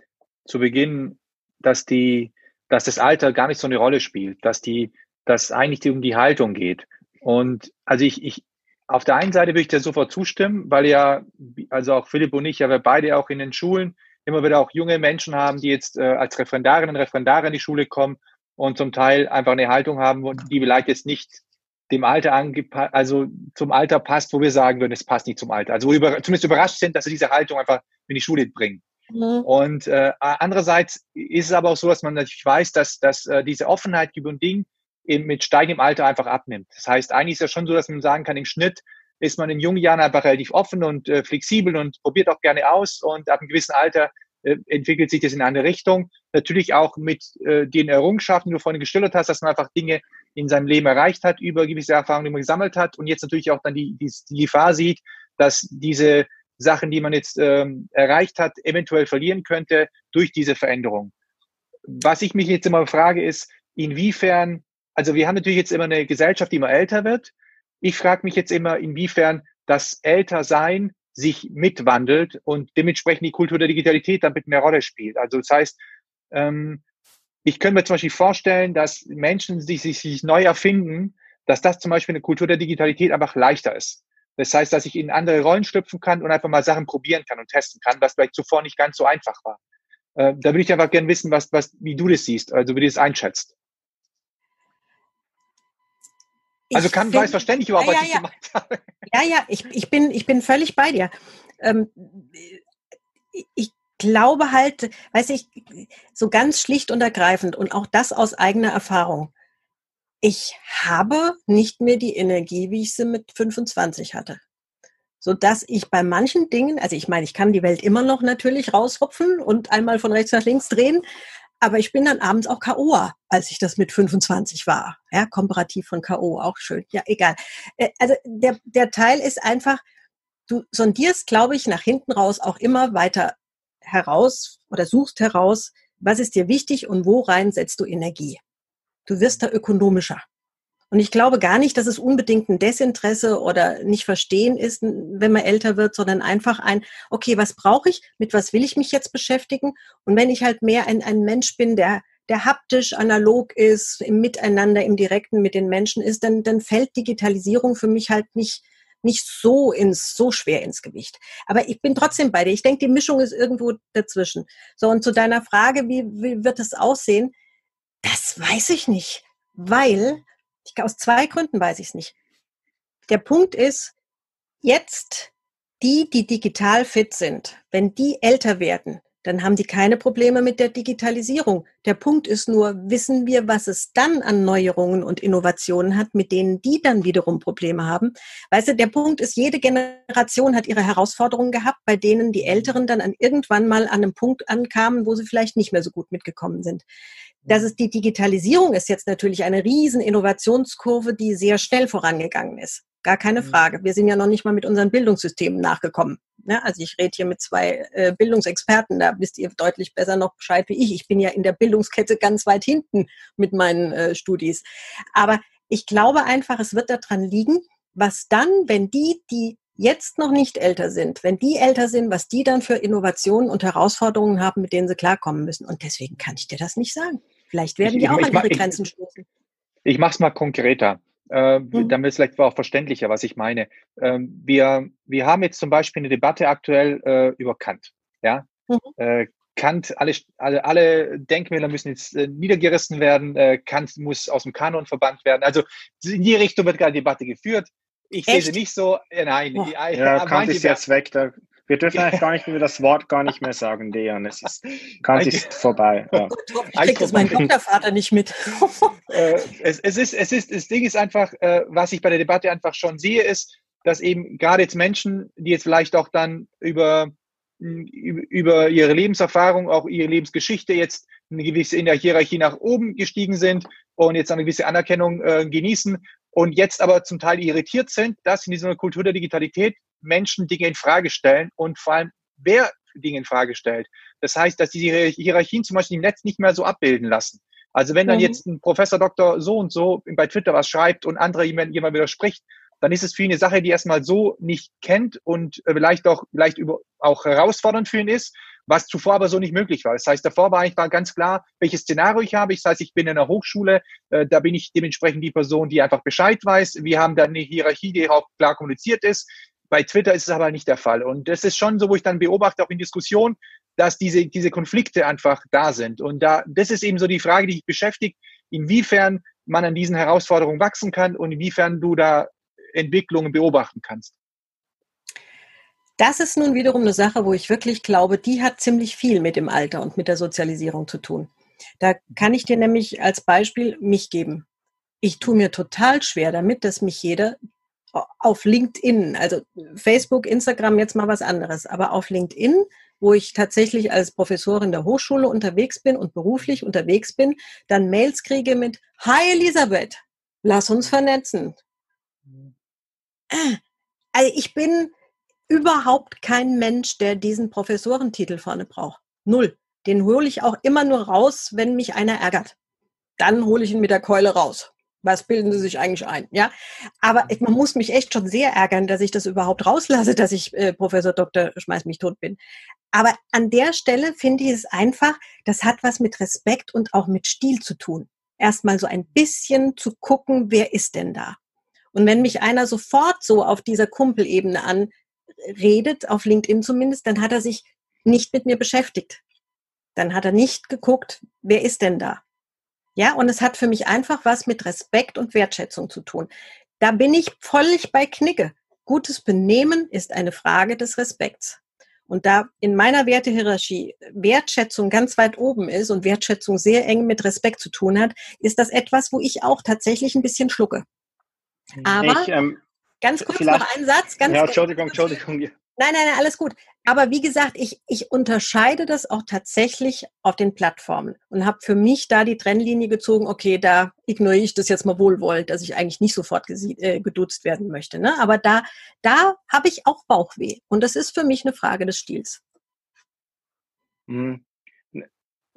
zu Beginn, dass die, dass das Alter gar nicht so eine Rolle spielt, dass die, dass eigentlich um die Haltung geht. Und also ich, ich, auf der einen Seite würde ich dir sofort zustimmen, weil ja, also auch Philipp und ich, ja wir beide auch in den Schulen immer wieder auch junge Menschen haben, die jetzt äh, als Referendarinnen und Referendare in die Schule kommen und zum Teil einfach eine Haltung haben, die vielleicht jetzt nicht dem Alter angepasst, also zum Alter passt, wo wir sagen würden, es passt nicht zum Alter. Also wo wir über, zumindest überrascht sind, dass sie diese Haltung einfach in die Schule bringen. Mhm. Und äh, andererseits ist es aber auch so, dass man natürlich weiß, dass, dass äh, diese Offenheit über ein Ding eben mit steigendem Alter einfach abnimmt. Das heißt, eigentlich ist ja schon so, dass man sagen kann, im Schnitt ist man in jungen Jahren einfach relativ offen und äh, flexibel und probiert auch gerne aus und ab einem gewissen Alter äh, entwickelt sich das in eine Richtung. Natürlich auch mit äh, den Errungenschaften, die du vorhin geschildert hast, dass man einfach Dinge in seinem Leben erreicht hat, über gewisse Erfahrungen, die man gesammelt hat und jetzt natürlich auch dann die, die, die Gefahr sieht, dass diese Sachen, die man jetzt ähm, erreicht hat, eventuell verlieren könnte durch diese Veränderung. Was ich mich jetzt immer frage, ist, inwiefern, also wir haben natürlich jetzt immer eine Gesellschaft, die immer älter wird. Ich frage mich jetzt immer, inwiefern das Ältersein sich mitwandelt und dementsprechend die Kultur der Digitalität damit mehr Rolle spielt. Also das heißt, ähm, ich könnte mir zum Beispiel vorstellen, dass Menschen sich, sich, sich neu erfinden, dass das zum Beispiel eine Kultur der Digitalität einfach leichter ist. Das heißt, dass ich in andere Rollen schlüpfen kann und einfach mal Sachen probieren kann und testen kann, was vielleicht zuvor nicht ganz so einfach war. Äh, da würde ich einfach gerne wissen, was, was, wie du das siehst, also wie du das einschätzt. Also kann, find, weiß verständlich überhaupt, ja, was ja, ich ja. gemeint habe. Ja, ja, ich, ich, bin, ich bin völlig bei dir. Ähm, ich glaube halt, weiß ich, so ganz schlicht und ergreifend und auch das aus eigener Erfahrung. Ich habe nicht mehr die Energie, wie ich sie mit 25 hatte. So dass ich bei manchen Dingen, also ich meine, ich kann die Welt immer noch natürlich raushupfen und einmal von rechts nach links drehen, aber ich bin dann abends auch K.O., als ich das mit 25 war. Ja, komparativ von K.O. auch schön. Ja, egal. Äh, also der, der Teil ist einfach, du sondierst, glaube ich, nach hinten raus auch immer weiter heraus oder suchst heraus, was ist dir wichtig und wo rein setzt du Energie. Du wirst da ökonomischer. Und ich glaube gar nicht, dass es unbedingt ein Desinteresse oder nicht verstehen ist, wenn man älter wird, sondern einfach ein, okay, was brauche ich, mit was will ich mich jetzt beschäftigen? Und wenn ich halt mehr ein, ein Mensch bin, der, der haptisch analog ist, im Miteinander, im Direkten mit den Menschen ist, dann, dann fällt Digitalisierung für mich halt nicht, nicht so ins, so schwer ins Gewicht. Aber ich bin trotzdem bei dir. Ich denke, die Mischung ist irgendwo dazwischen. So, und zu deiner Frage, wie, wie wird es aussehen? Das weiß ich nicht, weil ich, aus zwei Gründen weiß ich es nicht. Der Punkt ist, jetzt die, die digital fit sind, wenn die älter werden, dann haben die keine Probleme mit der Digitalisierung. Der Punkt ist nur, wissen wir, was es dann an Neuerungen und Innovationen hat, mit denen die dann wiederum Probleme haben. Weißt du, der Punkt ist, jede Generation hat ihre Herausforderungen gehabt, bei denen die Älteren dann an irgendwann mal an einem Punkt ankamen, wo sie vielleicht nicht mehr so gut mitgekommen sind. Das ist die Digitalisierung ist jetzt natürlich eine riesen Innovationskurve, die sehr schnell vorangegangen ist. Gar keine mhm. Frage. Wir sind ja noch nicht mal mit unseren Bildungssystemen nachgekommen. Ja, also ich rede hier mit zwei äh, Bildungsexperten, da wisst ihr deutlich besser noch Bescheid wie ich. Ich bin ja in der Bildungskette ganz weit hinten mit meinen äh, Studis. Aber ich glaube einfach, es wird daran liegen, was dann, wenn die, die jetzt noch nicht älter sind, wenn die älter sind, was die dann für Innovationen und Herausforderungen haben, mit denen sie klarkommen müssen. Und deswegen kann ich dir das nicht sagen. Vielleicht werden die auch an ihre Grenzen stoßen. Ich, ich mache es mal konkreter. Äh, mhm. Damit ist vielleicht auch verständlicher, was ich meine. Ähm, wir, wir haben jetzt zum Beispiel eine Debatte aktuell äh, über Kant. Ja? Mhm. Äh, Kant, alle, alle, alle Denkmäler müssen jetzt äh, niedergerissen werden, äh, Kant muss aus dem Kanon verbannt werden. Also in die Richtung wird gerade Debatte geführt. Ich sehe sie nicht so. Äh, nein. Oh. Ja, Kant ist jetzt weg. Da, wir dürfen eigentlich gar nicht mehr das Wort gar nicht mehr sagen, Dejan. Es ist, Kant ist vorbei. Ja. Ich kriege das mein Doktorvater nicht mit. äh, es, es, ist, es ist, das Ding ist einfach, äh, was ich bei der Debatte einfach schon sehe, ist, dass eben gerade jetzt Menschen, die jetzt vielleicht auch dann über über ihre Lebenserfahrung, auch ihre Lebensgeschichte jetzt eine gewisse in der Hierarchie nach oben gestiegen sind und jetzt eine gewisse Anerkennung äh, genießen und jetzt aber zum Teil irritiert sind, dass in dieser Kultur der Digitalität Menschen Dinge in Frage stellen und vor allem wer Dinge in Frage stellt. Das heißt, dass diese Hierarchien zum Beispiel im Netz nicht mehr so abbilden lassen. Also wenn dann mhm. jetzt ein Professor Doktor so und so bei Twitter was schreibt und andere jemand, jemand widerspricht, dann ist es für ihn eine Sache, die erstmal so nicht kennt und äh, vielleicht auch, vielleicht über, auch herausfordernd für ihn ist, was zuvor aber so nicht möglich war. Das heißt, davor war eigentlich war ganz klar, welches Szenario ich habe. Das heißt, ich bin in einer Hochschule, äh, da bin ich dementsprechend die Person, die einfach Bescheid weiß. Wir haben dann eine Hierarchie, die auch klar kommuniziert ist. Bei Twitter ist es aber nicht der Fall. Und das ist schon so, wo ich dann beobachte, auch in Diskussionen, dass diese, diese Konflikte einfach da sind. Und da, das ist eben so die Frage, die sich beschäftigt, inwiefern man an diesen Herausforderungen wachsen kann und inwiefern du da Entwicklungen beobachten kannst? Das ist nun wiederum eine Sache, wo ich wirklich glaube, die hat ziemlich viel mit dem Alter und mit der Sozialisierung zu tun. Da kann ich dir nämlich als Beispiel mich geben. Ich tue mir total schwer damit, dass mich jeder auf LinkedIn, also Facebook, Instagram jetzt mal was anderes, aber auf LinkedIn, wo ich tatsächlich als Professorin der Hochschule unterwegs bin und beruflich unterwegs bin, dann Mails kriege mit Hi Elisabeth, lass uns vernetzen. Äh, also ich bin überhaupt kein Mensch, der diesen Professorentitel vorne braucht. Null. Den hole ich auch immer nur raus, wenn mich einer ärgert. Dann hole ich ihn mit der Keule raus. Was bilden Sie sich eigentlich ein? Ja, aber man muss mich echt schon sehr ärgern, dass ich das überhaupt rauslasse, dass ich äh, Professor Doktor schmeiß mich tot bin. Aber an der Stelle finde ich es einfach, das hat was mit Respekt und auch mit Stil zu tun. Erstmal so ein bisschen zu gucken, wer ist denn da? Und wenn mich einer sofort so auf dieser Kumpelebene anredet, auf LinkedIn zumindest, dann hat er sich nicht mit mir beschäftigt. Dann hat er nicht geguckt, wer ist denn da? Ja, und es hat für mich einfach was mit Respekt und Wertschätzung zu tun. Da bin ich völlig bei Knicke. Gutes Benehmen ist eine Frage des Respekts. Und da in meiner Wertehierarchie Wertschätzung ganz weit oben ist und Wertschätzung sehr eng mit Respekt zu tun hat, ist das etwas, wo ich auch tatsächlich ein bisschen schlucke. Aber ich, ähm, ganz kurz noch einen Satz. Ganz ja, Entschuldigung, Entschuldigung. Nein, nein, nein, alles gut. Aber wie gesagt, ich, ich unterscheide das auch tatsächlich auf den Plattformen und habe für mich da die Trennlinie gezogen, okay, da ignoriere ich das jetzt mal wohlwollend, dass ich eigentlich nicht sofort äh, geduzt werden möchte. Ne? Aber da, da habe ich auch Bauchweh. Und das ist für mich eine Frage des Stils. Hm.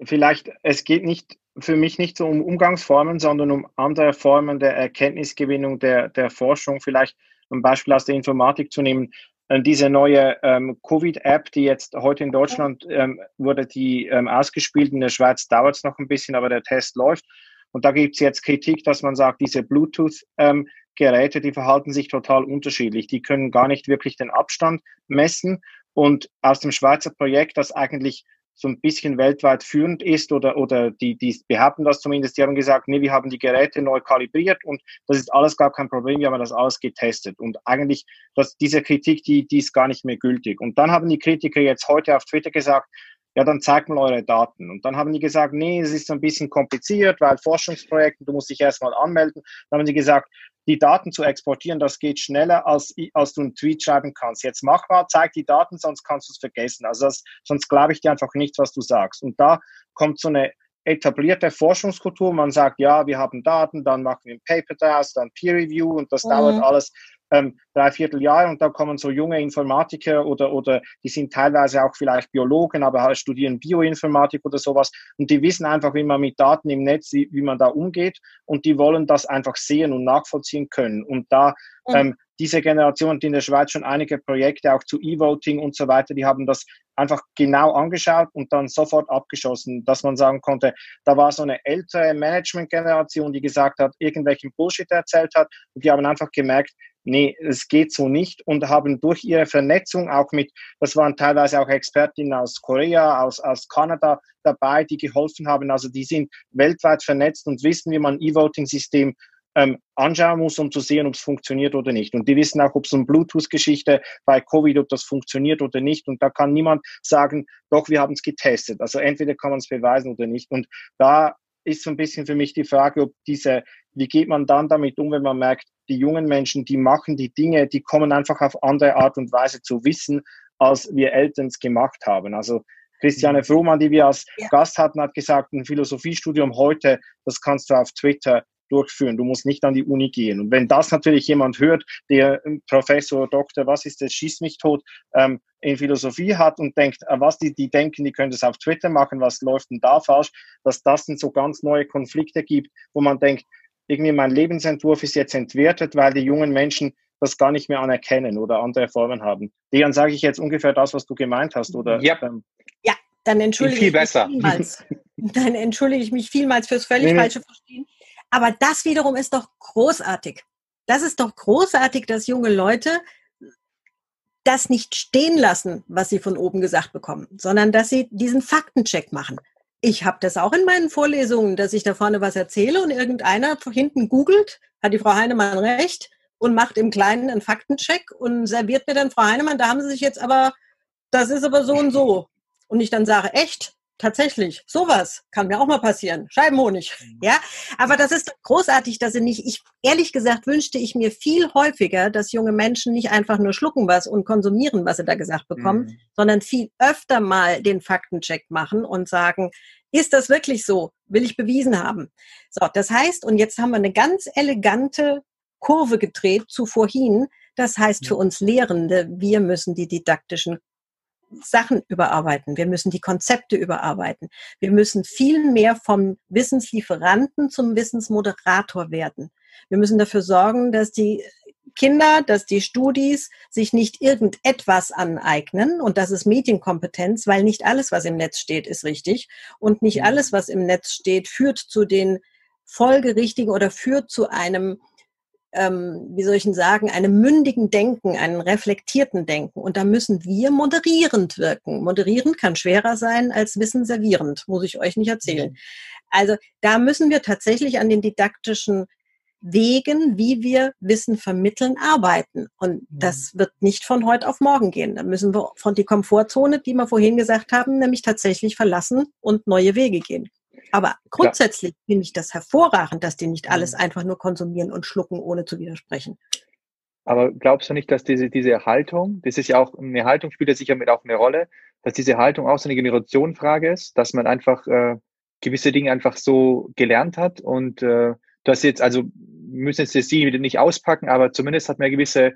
Vielleicht, es geht nicht für mich nicht so um Umgangsformen, sondern um andere Formen der Erkenntnisgewinnung, der, der Forschung. Vielleicht ein Beispiel aus der Informatik zu nehmen. Äh, diese neue ähm, Covid-App, die jetzt heute in Deutschland ähm, wurde, die ähm, ausgespielt. In der Schweiz dauert es noch ein bisschen, aber der Test läuft. Und da gibt es jetzt Kritik, dass man sagt, diese Bluetooth-Geräte, ähm, die verhalten sich total unterschiedlich. Die können gar nicht wirklich den Abstand messen. Und aus dem Schweizer Projekt, das eigentlich so ein bisschen weltweit führend ist oder, oder die, die behaupten das zumindest, die haben gesagt, nee, wir haben die Geräte neu kalibriert und das ist alles gar kein Problem, wir haben das alles getestet und eigentlich, dass diese Kritik, die, die ist gar nicht mehr gültig. Und dann haben die Kritiker jetzt heute auf Twitter gesagt, ja, dann zeigt mal eure Daten. Und dann haben die gesagt, nee, es ist so ein bisschen kompliziert, weil Forschungsprojekte, du musst dich erstmal anmelden. Dann haben die gesagt, die Daten zu exportieren, das geht schneller, als, als du einen Tweet schreiben kannst. Jetzt mach mal, zeig die Daten, sonst kannst du es vergessen. Also das, sonst glaube ich dir einfach nicht, was du sagst. Und da kommt so eine etablierte Forschungskultur. Man sagt, ja, wir haben Daten, dann machen wir ein Paper daraus, dann Peer Review und das mhm. dauert alles ähm, dreiviertel Jahre und da kommen so junge Informatiker oder, oder die sind teilweise auch vielleicht Biologen, aber halt studieren Bioinformatik oder sowas und die wissen einfach, wie man mit Daten im Netz, wie, wie man da umgeht und die wollen das einfach sehen und nachvollziehen können. Und da ähm, diese Generation in der Schweiz schon einige Projekte auch zu E-Voting und so weiter, die haben das einfach genau angeschaut und dann sofort abgeschossen, dass man sagen konnte, da war so eine ältere Management-Generation, die gesagt hat, irgendwelchen Bullshit erzählt hat und die haben einfach gemerkt, nee, es geht so nicht und haben durch ihre Vernetzung auch mit, das waren teilweise auch Expertinnen aus Korea, aus, aus Kanada dabei, die geholfen haben. Also die sind weltweit vernetzt und wissen, wie man E-Voting-System ähm, anschauen muss, um zu sehen, ob es funktioniert oder nicht. Und die wissen auch, ob so eine Bluetooth-Geschichte bei Covid, ob das funktioniert oder nicht. Und da kann niemand sagen, doch, wir haben es getestet. Also entweder kann man es beweisen oder nicht. Und da ist so ein bisschen für mich die Frage, ob diese, wie geht man dann damit um, wenn man merkt, die jungen Menschen, die machen die Dinge, die kommen einfach auf andere Art und Weise zu wissen, als wir Eltern es gemacht haben. Also Christiane mhm. Frohmann, die wir als ja. Gast hatten, hat gesagt, ein Philosophiestudium heute, das kannst du auf Twitter durchführen. Du musst nicht an die Uni gehen. Und wenn das natürlich jemand hört, der Professor, Doktor, was ist das, schieß mich tot, ähm, in Philosophie hat und denkt, äh, was die, die denken, die können das auf Twitter machen, was läuft denn da falsch, dass das dann so ganz neue Konflikte gibt, wo man denkt, irgendwie mein Lebensentwurf ist jetzt entwertet, weil die jungen Menschen das gar nicht mehr anerkennen oder andere Formen haben. Dejan, sage ich jetzt ungefähr das, was du gemeint hast, oder? Ja, ähm, ja dann entschuldige viel ich mich vielmals. Dann entschuldige ich mich vielmals fürs völlig nee, falsche Verstehen. Aber das wiederum ist doch großartig. Das ist doch großartig, dass junge Leute das nicht stehen lassen, was sie von oben gesagt bekommen, sondern dass sie diesen Faktencheck machen. Ich habe das auch in meinen Vorlesungen, dass ich da vorne was erzähle und irgendeiner hinten googelt, hat die Frau Heinemann recht und macht im Kleinen einen Faktencheck und serviert mir dann, Frau Heinemann, da haben Sie sich jetzt aber, das ist aber so und so. Und ich dann sage, echt? Tatsächlich, sowas kann mir auch mal passieren. Scheibenhonig. Mhm. Ja, aber das ist großartig, dass sie nicht, ich, ehrlich gesagt wünschte ich mir viel häufiger, dass junge Menschen nicht einfach nur schlucken was und konsumieren, was sie da gesagt bekommen, mhm. sondern viel öfter mal den Faktencheck machen und sagen, ist das wirklich so? Will ich bewiesen haben? So, das heißt, und jetzt haben wir eine ganz elegante Kurve gedreht zu vorhin. Das heißt für uns Lehrende, wir müssen die didaktischen Sachen überarbeiten. Wir müssen die Konzepte überarbeiten. Wir müssen viel mehr vom Wissenslieferanten zum Wissensmoderator werden. Wir müssen dafür sorgen, dass die Kinder, dass die Studis sich nicht irgendetwas aneignen und das ist Medienkompetenz, weil nicht alles, was im Netz steht, ist richtig und nicht alles, was im Netz steht, führt zu den folgerichtigen oder führt zu einem ähm, wie soll ich denn sagen, einem mündigen Denken, einem reflektierten Denken. Und da müssen wir moderierend wirken. Moderierend kann schwerer sein als Wissen servierend, muss ich euch nicht erzählen. Also da müssen wir tatsächlich an den didaktischen Wegen, wie wir Wissen vermitteln, arbeiten. Und das wird nicht von heute auf morgen gehen. Da müssen wir von die Komfortzone, die wir vorhin gesagt haben, nämlich tatsächlich verlassen und neue Wege gehen. Aber grundsätzlich ja. finde ich das hervorragend, dass die nicht alles mhm. einfach nur konsumieren und schlucken, ohne zu widersprechen. Aber glaubst du nicht, dass diese, diese Haltung, das ist ja auch, eine Haltung spielt ja sicher mit auch eine Rolle, dass diese Haltung auch so eine Generationenfrage ist, dass man einfach äh, gewisse Dinge einfach so gelernt hat und äh, das jetzt, also müssen jetzt das Sie nicht auspacken, aber zumindest hat man gewisse,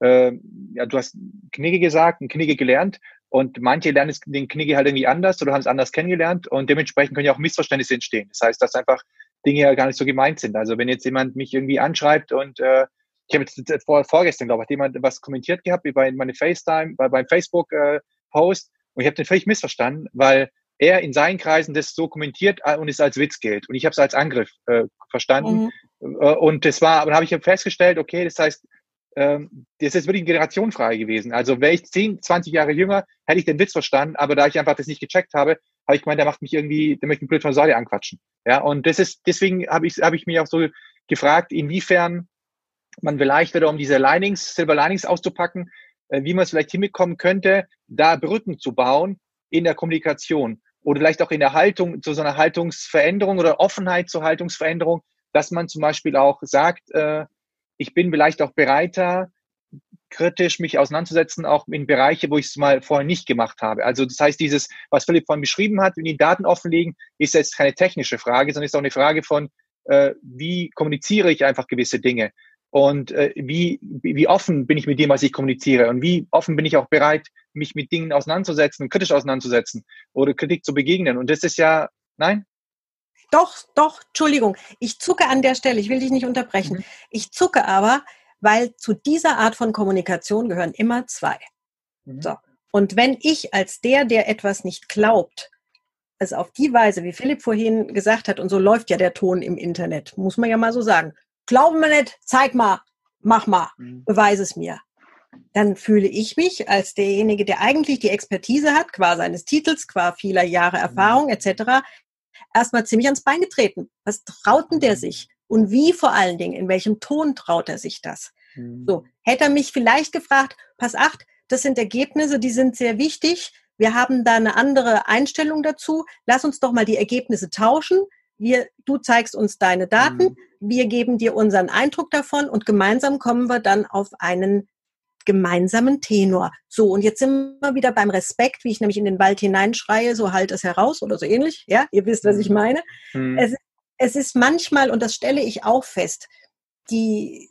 äh, ja, du hast Knigge gesagt, ein Knigge gelernt und manche lernen den Knigge halt irgendwie anders oder haben es anders kennengelernt und dementsprechend können ja auch Missverständnisse entstehen. Das heißt, dass einfach Dinge ja gar nicht so gemeint sind. Also wenn jetzt jemand mich irgendwie anschreibt und äh, ich habe jetzt vor, vorgestern, glaube ich, jemand was kommentiert gehabt, wie bei meine FaceTime, bei, beim Facebook-Post äh, und ich habe den völlig missverstanden, weil er in seinen Kreisen das so kommentiert äh, und es als Witz gilt. Und ich habe es als Angriff äh, verstanden. Mhm. Äh, und das war, aber habe ich festgestellt, okay, das heißt, ähm, das ist wirklich eine Generationenfrage gewesen. Also wäre ich 10, 20 Jahre jünger, hätte ich den Witz verstanden, aber da ich einfach das nicht gecheckt habe, habe ich gemeint, der macht mich irgendwie, der möchte mich blöd von Säule anquatschen. Ja, und das ist, deswegen habe ich, habe ich mich auch so gefragt, inwiefern man vielleicht wieder, um diese Linings, Silver Linings auszupacken, äh, wie man es vielleicht hinbekommen könnte, da Brücken zu bauen in der Kommunikation oder vielleicht auch in der Haltung zu so einer Haltungsveränderung oder Offenheit zur Haltungsveränderung, dass man zum Beispiel auch sagt, äh, ich bin vielleicht auch bereiter, kritisch mich auseinanderzusetzen, auch in Bereiche, wo ich es mal vorher nicht gemacht habe. Also das heißt, dieses, was Philipp vorhin beschrieben hat, wenn die Daten offenlegen, ist jetzt keine technische Frage, sondern ist auch eine Frage von, äh, wie kommuniziere ich einfach gewisse Dinge und äh, wie, wie offen bin ich mit dem, was ich kommuniziere und wie offen bin ich auch bereit, mich mit Dingen auseinanderzusetzen, kritisch auseinanderzusetzen oder Kritik zu begegnen. Und das ist ja, nein? Doch, doch, Entschuldigung. Ich zucke an der Stelle, ich will dich nicht unterbrechen. Mhm. Ich zucke aber, weil zu dieser Art von Kommunikation gehören immer zwei. Mhm. So. Und wenn ich als der, der etwas nicht glaubt, es auf die Weise, wie Philipp vorhin gesagt hat, und so läuft ja der Ton im Internet, muss man ja mal so sagen. Glauben wir nicht, zeig mal, mach mal, mhm. beweise es mir. Dann fühle ich mich als derjenige, der eigentlich die Expertise hat, qua seines Titels, qua vieler Jahre Erfahrung etc., erstmal ziemlich ans Bein getreten. Was traut denn der mhm. sich? Und wie vor allen Dingen, in welchem Ton traut er sich das? Mhm. So, hätte er mich vielleicht gefragt, pass acht, das sind Ergebnisse, die sind sehr wichtig. Wir haben da eine andere Einstellung dazu. Lass uns doch mal die Ergebnisse tauschen. Wir, du zeigst uns deine Daten, mhm. wir geben dir unseren Eindruck davon und gemeinsam kommen wir dann auf einen gemeinsamen Tenor. So, und jetzt sind wir wieder beim Respekt, wie ich nämlich in den Wald hineinschreie, so halt es heraus oder so ähnlich. Ja, ihr wisst, was ich mhm. meine. Mhm. Es, es ist manchmal, und das stelle ich auch fest, die,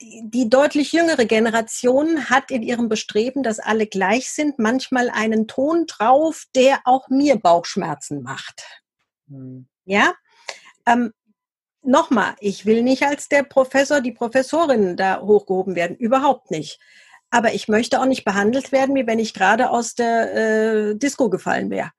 die, die deutlich jüngere Generation hat in ihrem Bestreben, dass alle gleich sind, manchmal einen Ton drauf, der auch mir Bauchschmerzen macht. Mhm. Ja, ähm, nochmal, ich will nicht als der Professor, die Professorin da hochgehoben werden, überhaupt nicht. Aber ich möchte auch nicht behandelt werden, wie wenn ich gerade aus der äh, Disco gefallen wäre.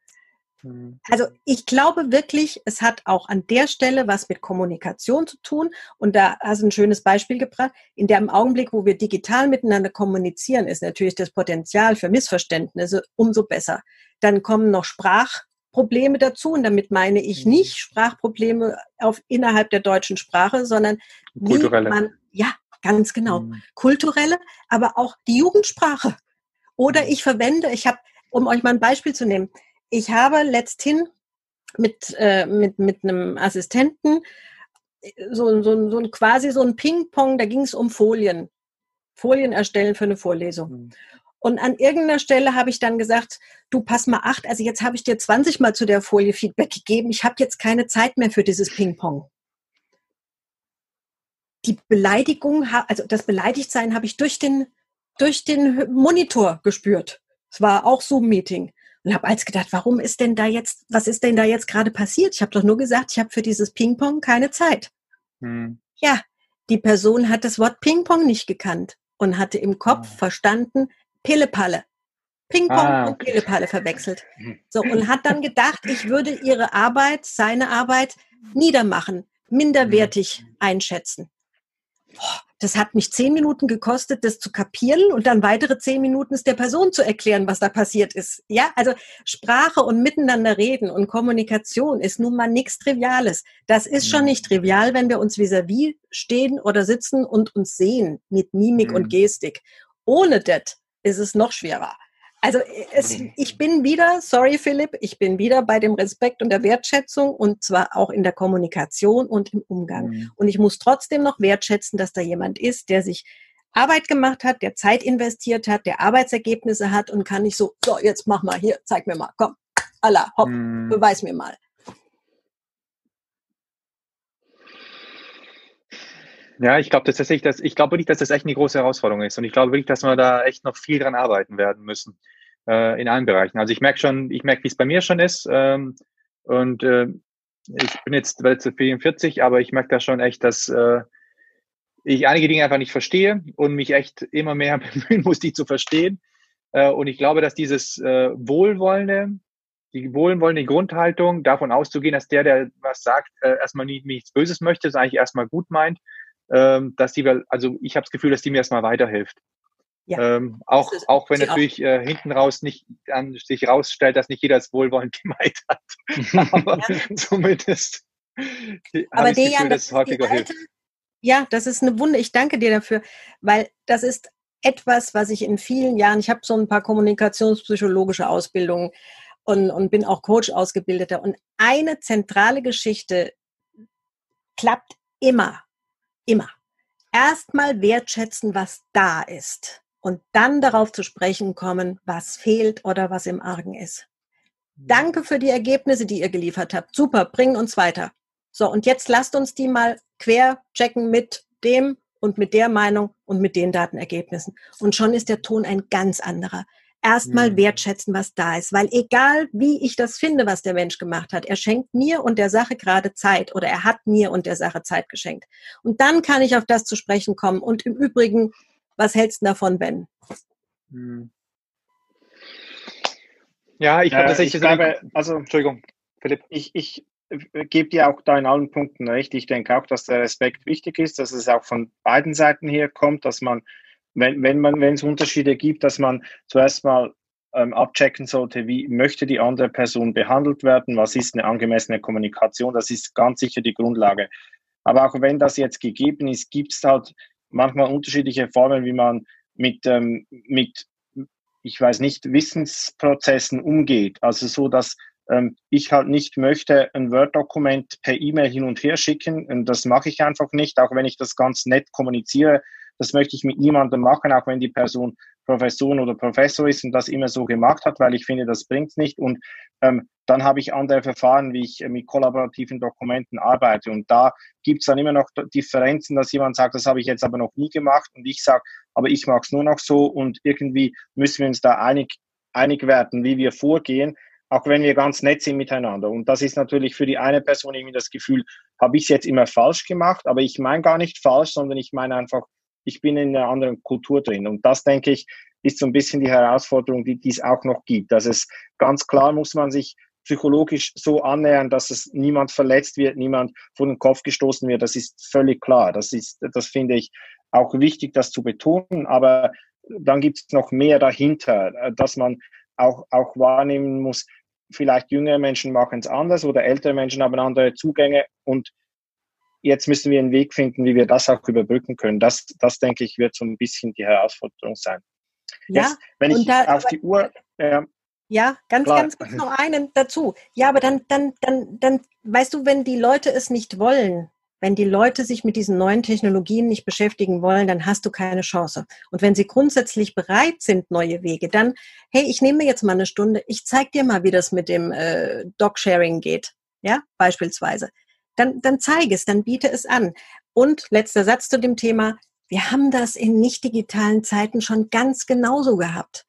Mhm. Also ich glaube wirklich, es hat auch an der Stelle was mit Kommunikation zu tun. Und da hast du ein schönes Beispiel gebracht. In dem Augenblick, wo wir digital miteinander kommunizieren, ist natürlich das Potenzial für Missverständnisse umso besser. Dann kommen noch Sprachprobleme dazu. Und damit meine ich mhm. nicht Sprachprobleme auf, innerhalb der deutschen Sprache, sondern kulturelle. Man, ja, ganz genau. Mhm. Kulturelle, aber auch die Jugendsprache. Oder mhm. ich verwende, ich habe, um euch mal ein Beispiel zu nehmen, ich habe letzthin mit, äh, mit, mit einem Assistenten so, so, so ein quasi so ein Ping-Pong, da ging es um Folien. Folien erstellen für eine Vorlesung. Mhm. Und an irgendeiner Stelle habe ich dann gesagt, du pass mal acht, also jetzt habe ich dir 20 Mal zu der Folie Feedback gegeben, ich habe jetzt keine Zeit mehr für dieses Ping-Pong. Die Beleidigung, also das Beleidigtsein habe ich durch den, durch den Monitor gespürt. Es war auch Zoom-Meeting und habe als gedacht, warum ist denn da jetzt, was ist denn da jetzt gerade passiert? Ich habe doch nur gesagt, ich habe für dieses Ping-Pong keine Zeit. Hm. Ja, die Person hat das Wort Ping-Pong nicht gekannt und hatte im Kopf oh. verstanden, Pillepalle. Ping-Pong ah, okay. und Pillepalle verwechselt. So, und hat dann gedacht, ich würde ihre Arbeit, seine Arbeit niedermachen, minderwertig hm. einschätzen. Boah, das hat mich zehn Minuten gekostet, das zu kapieren und dann weitere zehn Minuten es der Person zu erklären, was da passiert ist. Ja, also Sprache und miteinander reden und Kommunikation ist nun mal nichts Triviales. Das ist schon mhm. nicht trivial, wenn wir uns vis-à-vis -vis stehen oder sitzen und uns sehen mit Mimik mhm. und Gestik. Ohne das ist es noch schwerer. Also es, ich bin wieder, sorry Philipp, ich bin wieder bei dem Respekt und der Wertschätzung und zwar auch in der Kommunikation und im Umgang. Mhm. Und ich muss trotzdem noch wertschätzen, dass da jemand ist, der sich Arbeit gemacht hat, der Zeit investiert hat, der Arbeitsergebnisse hat und kann nicht so, so, jetzt mach mal hier, zeig mir mal, komm, Allah, hopp, mhm. beweis mir mal. Ja, ich glaube tatsächlich, dass ich glaube nicht, dass das echt eine große Herausforderung ist. Und ich glaube wirklich, dass wir da echt noch viel dran arbeiten werden müssen äh, in allen Bereichen. Also ich merke schon, ich merke, wie es bei mir schon ist. Ähm, und äh, ich bin jetzt 44, aber ich merke da schon echt, dass äh, ich einige Dinge einfach nicht verstehe und mich echt immer mehr bemühen muss, die zu verstehen. Äh, und ich glaube, dass dieses äh, Wohlwollende, die wohlwollende Grundhaltung, davon auszugehen, dass der, der was sagt, äh, erstmal nichts Böses möchte, es eigentlich erstmal gut meint, dass die, also ich habe das Gefühl, dass die mir erstmal weiterhilft. Ja, ähm, auch, auch wenn natürlich auch. Äh, hinten raus nicht an sich rausstellt, dass nicht jeder es wohlwollend gemeint hat. Aber ja. zumindest Aber ich Dejan, das häufiger hilft. Ja, das ist eine Wunde. Ich danke dir dafür, weil das ist etwas, was ich in vielen Jahren, ich habe so ein paar kommunikationspsychologische Ausbildungen und, und bin auch Coach ausgebildeter. Und eine zentrale Geschichte klappt immer, immer. Erstmal wertschätzen, was da ist und dann darauf zu sprechen kommen, was fehlt oder was im Argen ist. Danke für die Ergebnisse, die ihr geliefert habt. Super, bringen uns weiter. So, und jetzt lasst uns die mal quer checken mit dem und mit der Meinung und mit den Datenergebnissen. Und schon ist der Ton ein ganz anderer. Erstmal mhm. wertschätzen, was da ist. Weil egal, wie ich das finde, was der Mensch gemacht hat, er schenkt mir und der Sache gerade Zeit oder er hat mir und der Sache Zeit geschenkt. Und dann kann ich auf das zu sprechen kommen. Und im Übrigen, was hältst du davon, Ben? Mhm. Ja, ich, äh, ich glaube, also, Entschuldigung, Philipp. Ich, ich äh, gebe dir auch da in allen Punkten recht. Ich denke auch, dass der Respekt wichtig ist, dass es auch von beiden Seiten her kommt, dass man wenn, wenn man, wenn es Unterschiede gibt, dass man zuerst mal ähm, abchecken sollte, wie möchte die andere Person behandelt werden, was ist eine angemessene Kommunikation, das ist ganz sicher die Grundlage. Aber auch wenn das jetzt gegeben ist, gibt es halt manchmal unterschiedliche Formen, wie man mit, ähm, mit, ich weiß nicht, Wissensprozessen umgeht. Also so, dass ähm, ich halt nicht möchte ein Word-Dokument per E-Mail hin und her schicken. Und das mache ich einfach nicht, auch wenn ich das ganz nett kommuniziere das möchte ich mit niemandem machen, auch wenn die Person Professorin oder Professor ist und das immer so gemacht hat, weil ich finde, das bringt nicht. Und ähm, dann habe ich andere Verfahren, wie ich mit kollaborativen Dokumenten arbeite. Und da gibt es dann immer noch Differenzen, dass jemand sagt, das habe ich jetzt aber noch nie gemacht und ich sage, aber ich es nur noch so und irgendwie müssen wir uns da einig, einig werden, wie wir vorgehen auch wenn wir ganz nett sind miteinander. Und das ist natürlich für die eine Person irgendwie das Gefühl, habe ich es jetzt immer falsch gemacht, aber ich meine gar nicht falsch, sondern ich meine einfach, ich bin in einer anderen Kultur drin. Und das, denke ich, ist so ein bisschen die Herausforderung, die, es auch noch gibt. Dass es ganz klar muss man sich psychologisch so annähern, dass es niemand verletzt wird, niemand vor den Kopf gestoßen wird. Das ist völlig klar. Das ist, das finde ich auch wichtig, das zu betonen. Aber dann gibt es noch mehr dahinter, dass man auch, auch wahrnehmen muss, vielleicht jüngere Menschen machen es anders oder ältere Menschen haben andere Zugänge und jetzt müssen wir einen Weg finden, wie wir das auch überbrücken können. Das, das denke ich, wird so ein bisschen die Herausforderung sein. Ja, jetzt, wenn ich da, auf die Uhr. Äh, ja, ganz, klar. ganz kurz noch einen dazu. Ja, aber dann, dann, dann, dann, weißt du, wenn die Leute es nicht wollen, wenn die Leute sich mit diesen neuen Technologien nicht beschäftigen wollen, dann hast du keine Chance. Und wenn sie grundsätzlich bereit sind, neue Wege, dann, hey, ich nehme jetzt mal eine Stunde, ich zeig dir mal, wie das mit dem äh, Dog-Sharing geht. Ja, beispielsweise dann, dann zeige es, dann biete es an. Und letzter Satz zu dem Thema. Wir haben das in nicht digitalen Zeiten schon ganz genauso gehabt.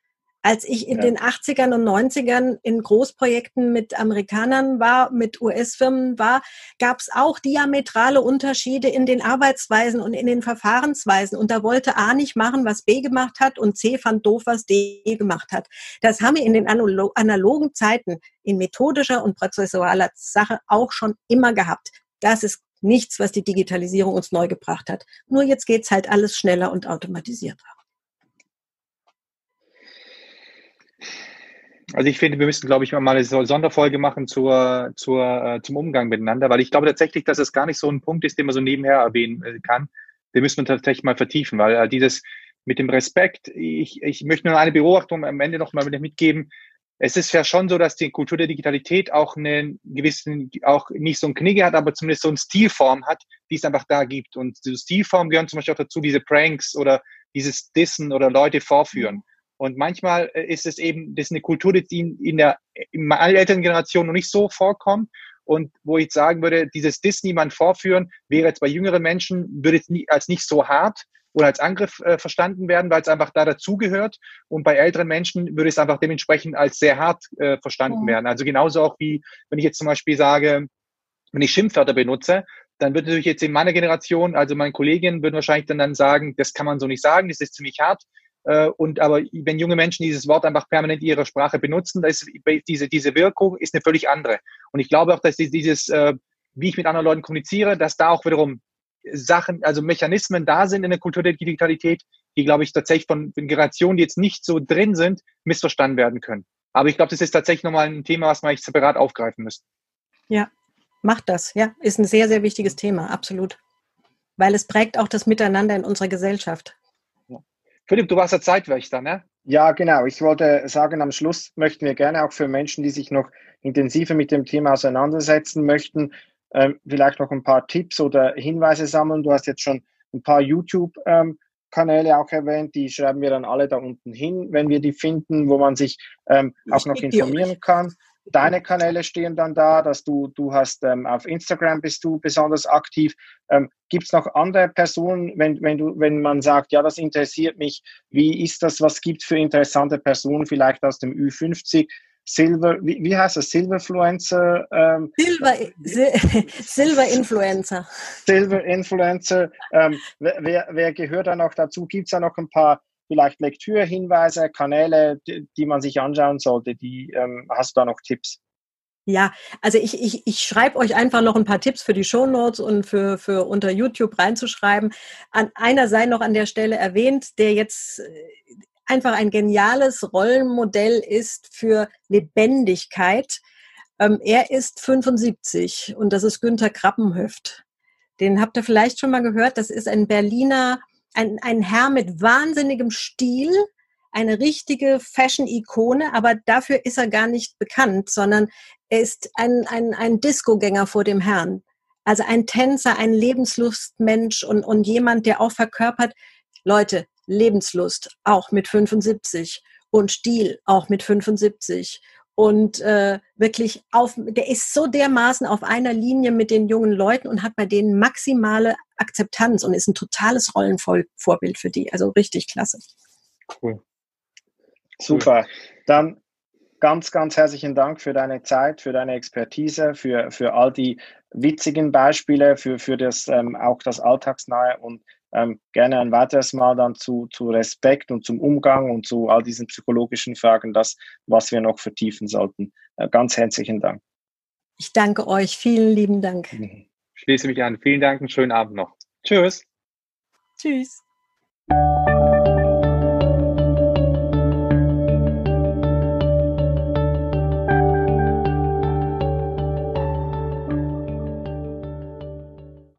Als ich in ja. den 80ern und 90ern in Großprojekten mit Amerikanern war, mit US-Firmen war, gab es auch diametrale Unterschiede in den Arbeitsweisen und in den Verfahrensweisen. Und da wollte A nicht machen, was B gemacht hat und C fand doof, was D gemacht hat. Das haben wir in den analogen Zeiten in methodischer und prozessualer Sache auch schon immer gehabt. Das ist nichts, was die Digitalisierung uns neu gebracht hat. Nur jetzt geht's halt alles schneller und automatisierter. Also ich finde, wir müssen, glaube ich, mal eine Sonderfolge machen zur, zur, äh, zum Umgang miteinander, weil ich glaube tatsächlich, dass es gar nicht so ein Punkt ist, den man so nebenher erwähnen äh, kann. Den müssen wir tatsächlich mal vertiefen, weil äh, dieses mit dem Respekt, ich, ich möchte nur eine Beobachtung am Ende noch mal mitgeben. Es ist ja schon so, dass die Kultur der Digitalität auch einen gewissen, auch nicht so ein Knigge hat, aber zumindest so eine Stilform hat, die es einfach da gibt. Und diese Stilform gehören zum Beispiel auch dazu, diese Pranks oder dieses Dissen oder Leute vorführen. Und manchmal äh, ist es eben, das ist eine Kultur, die in der in allen älteren Generationen noch nicht so vorkommt. Und wo ich sagen würde, dieses Disney man vorführen, wäre jetzt bei jüngeren Menschen, würde es nie, als nicht so hart oder als Angriff äh, verstanden werden, weil es einfach da dazugehört. Und bei älteren Menschen würde es einfach dementsprechend als sehr hart äh, verstanden mhm. werden. Also genauso auch wie, wenn ich jetzt zum Beispiel sage, wenn ich Schimpfwörter benutze, dann wird natürlich jetzt in meiner Generation, also meine Kolleginnen würden wahrscheinlich dann, dann sagen, das kann man so nicht sagen, das ist ziemlich hart. Äh, und aber wenn junge Menschen dieses Wort einfach permanent in ihrer Sprache benutzen, da ist diese, diese Wirkung ist eine völlig andere. Und ich glaube auch, dass dieses, äh, wie ich mit anderen Leuten kommuniziere, dass da auch wiederum Sachen, also Mechanismen da sind in der Kultur der Digitalität, die, glaube ich, tatsächlich von Generationen, die jetzt nicht so drin sind, missverstanden werden können. Aber ich glaube, das ist tatsächlich nochmal ein Thema, was man separat aufgreifen müsste. Ja, macht das. Ja, ist ein sehr, sehr wichtiges Thema, absolut. Weil es prägt auch das Miteinander in unserer Gesellschaft. Philipp, du warst der Zeitwächter, ne? Ja, genau. Ich wollte sagen, am Schluss möchten wir gerne auch für Menschen, die sich noch intensiver mit dem Thema auseinandersetzen möchten, ähm, vielleicht noch ein paar Tipps oder Hinweise sammeln. Du hast jetzt schon ein paar YouTube-Kanäle auch erwähnt, die schreiben wir dann alle da unten hin, wenn wir die finden, wo man sich ähm, auch noch informieren kann. Deine Kanäle stehen dann da, dass du, du hast ähm, auf Instagram bist du besonders aktiv. Ähm, Gibt es noch andere Personen, wenn, wenn, du, wenn man sagt, ja, das interessiert mich, wie ist das, was gibt es für interessante Personen vielleicht aus dem Ü50? Silver, wie, wie heißt das? Silverfluencer? Ähm, Silver, Silver Influencer. Silver Influencer. Ähm, wer, wer gehört da noch dazu? Gibt es da noch ein paar vielleicht Lektürhinweise, Kanäle, die, man sich anschauen sollte? Die, ähm, hast du da noch Tipps? Ja, also ich, ich, ich schreibe euch einfach noch ein paar Tipps für die Shownotes und für, für unter YouTube reinzuschreiben. An einer sei noch an der Stelle erwähnt, der jetzt äh, einfach ein geniales Rollenmodell ist für Lebendigkeit. Ähm, er ist 75 und das ist Günther Krappenhöft. Den habt ihr vielleicht schon mal gehört. Das ist ein Berliner, ein, ein Herr mit wahnsinnigem Stil, eine richtige Fashion-Ikone, aber dafür ist er gar nicht bekannt, sondern er ist ein, ein, ein Disco-Gänger vor dem Herrn. Also ein Tänzer, ein Lebenslustmensch und, und jemand, der auch verkörpert, Leute, Lebenslust, auch mit 75 und Stil, auch mit 75 und äh, wirklich auf, der ist so dermaßen auf einer Linie mit den jungen Leuten und hat bei denen maximale Akzeptanz und ist ein totales Rollenvorbild für die. Also richtig klasse. Cool. Super. Dann ganz, ganz herzlichen Dank für deine Zeit, für deine Expertise, für, für all die witzigen Beispiele, für, für das ähm, auch das Alltagsnahe und ähm, gerne ein weiteres Mal dann zu, zu Respekt und zum Umgang und zu all diesen psychologischen Fragen, das, was wir noch vertiefen sollten. Äh, ganz herzlichen Dank. Ich danke euch. Vielen lieben Dank. Ich schließe mich an. Vielen Dank. Einen schönen Abend noch. Tschüss. Tschüss.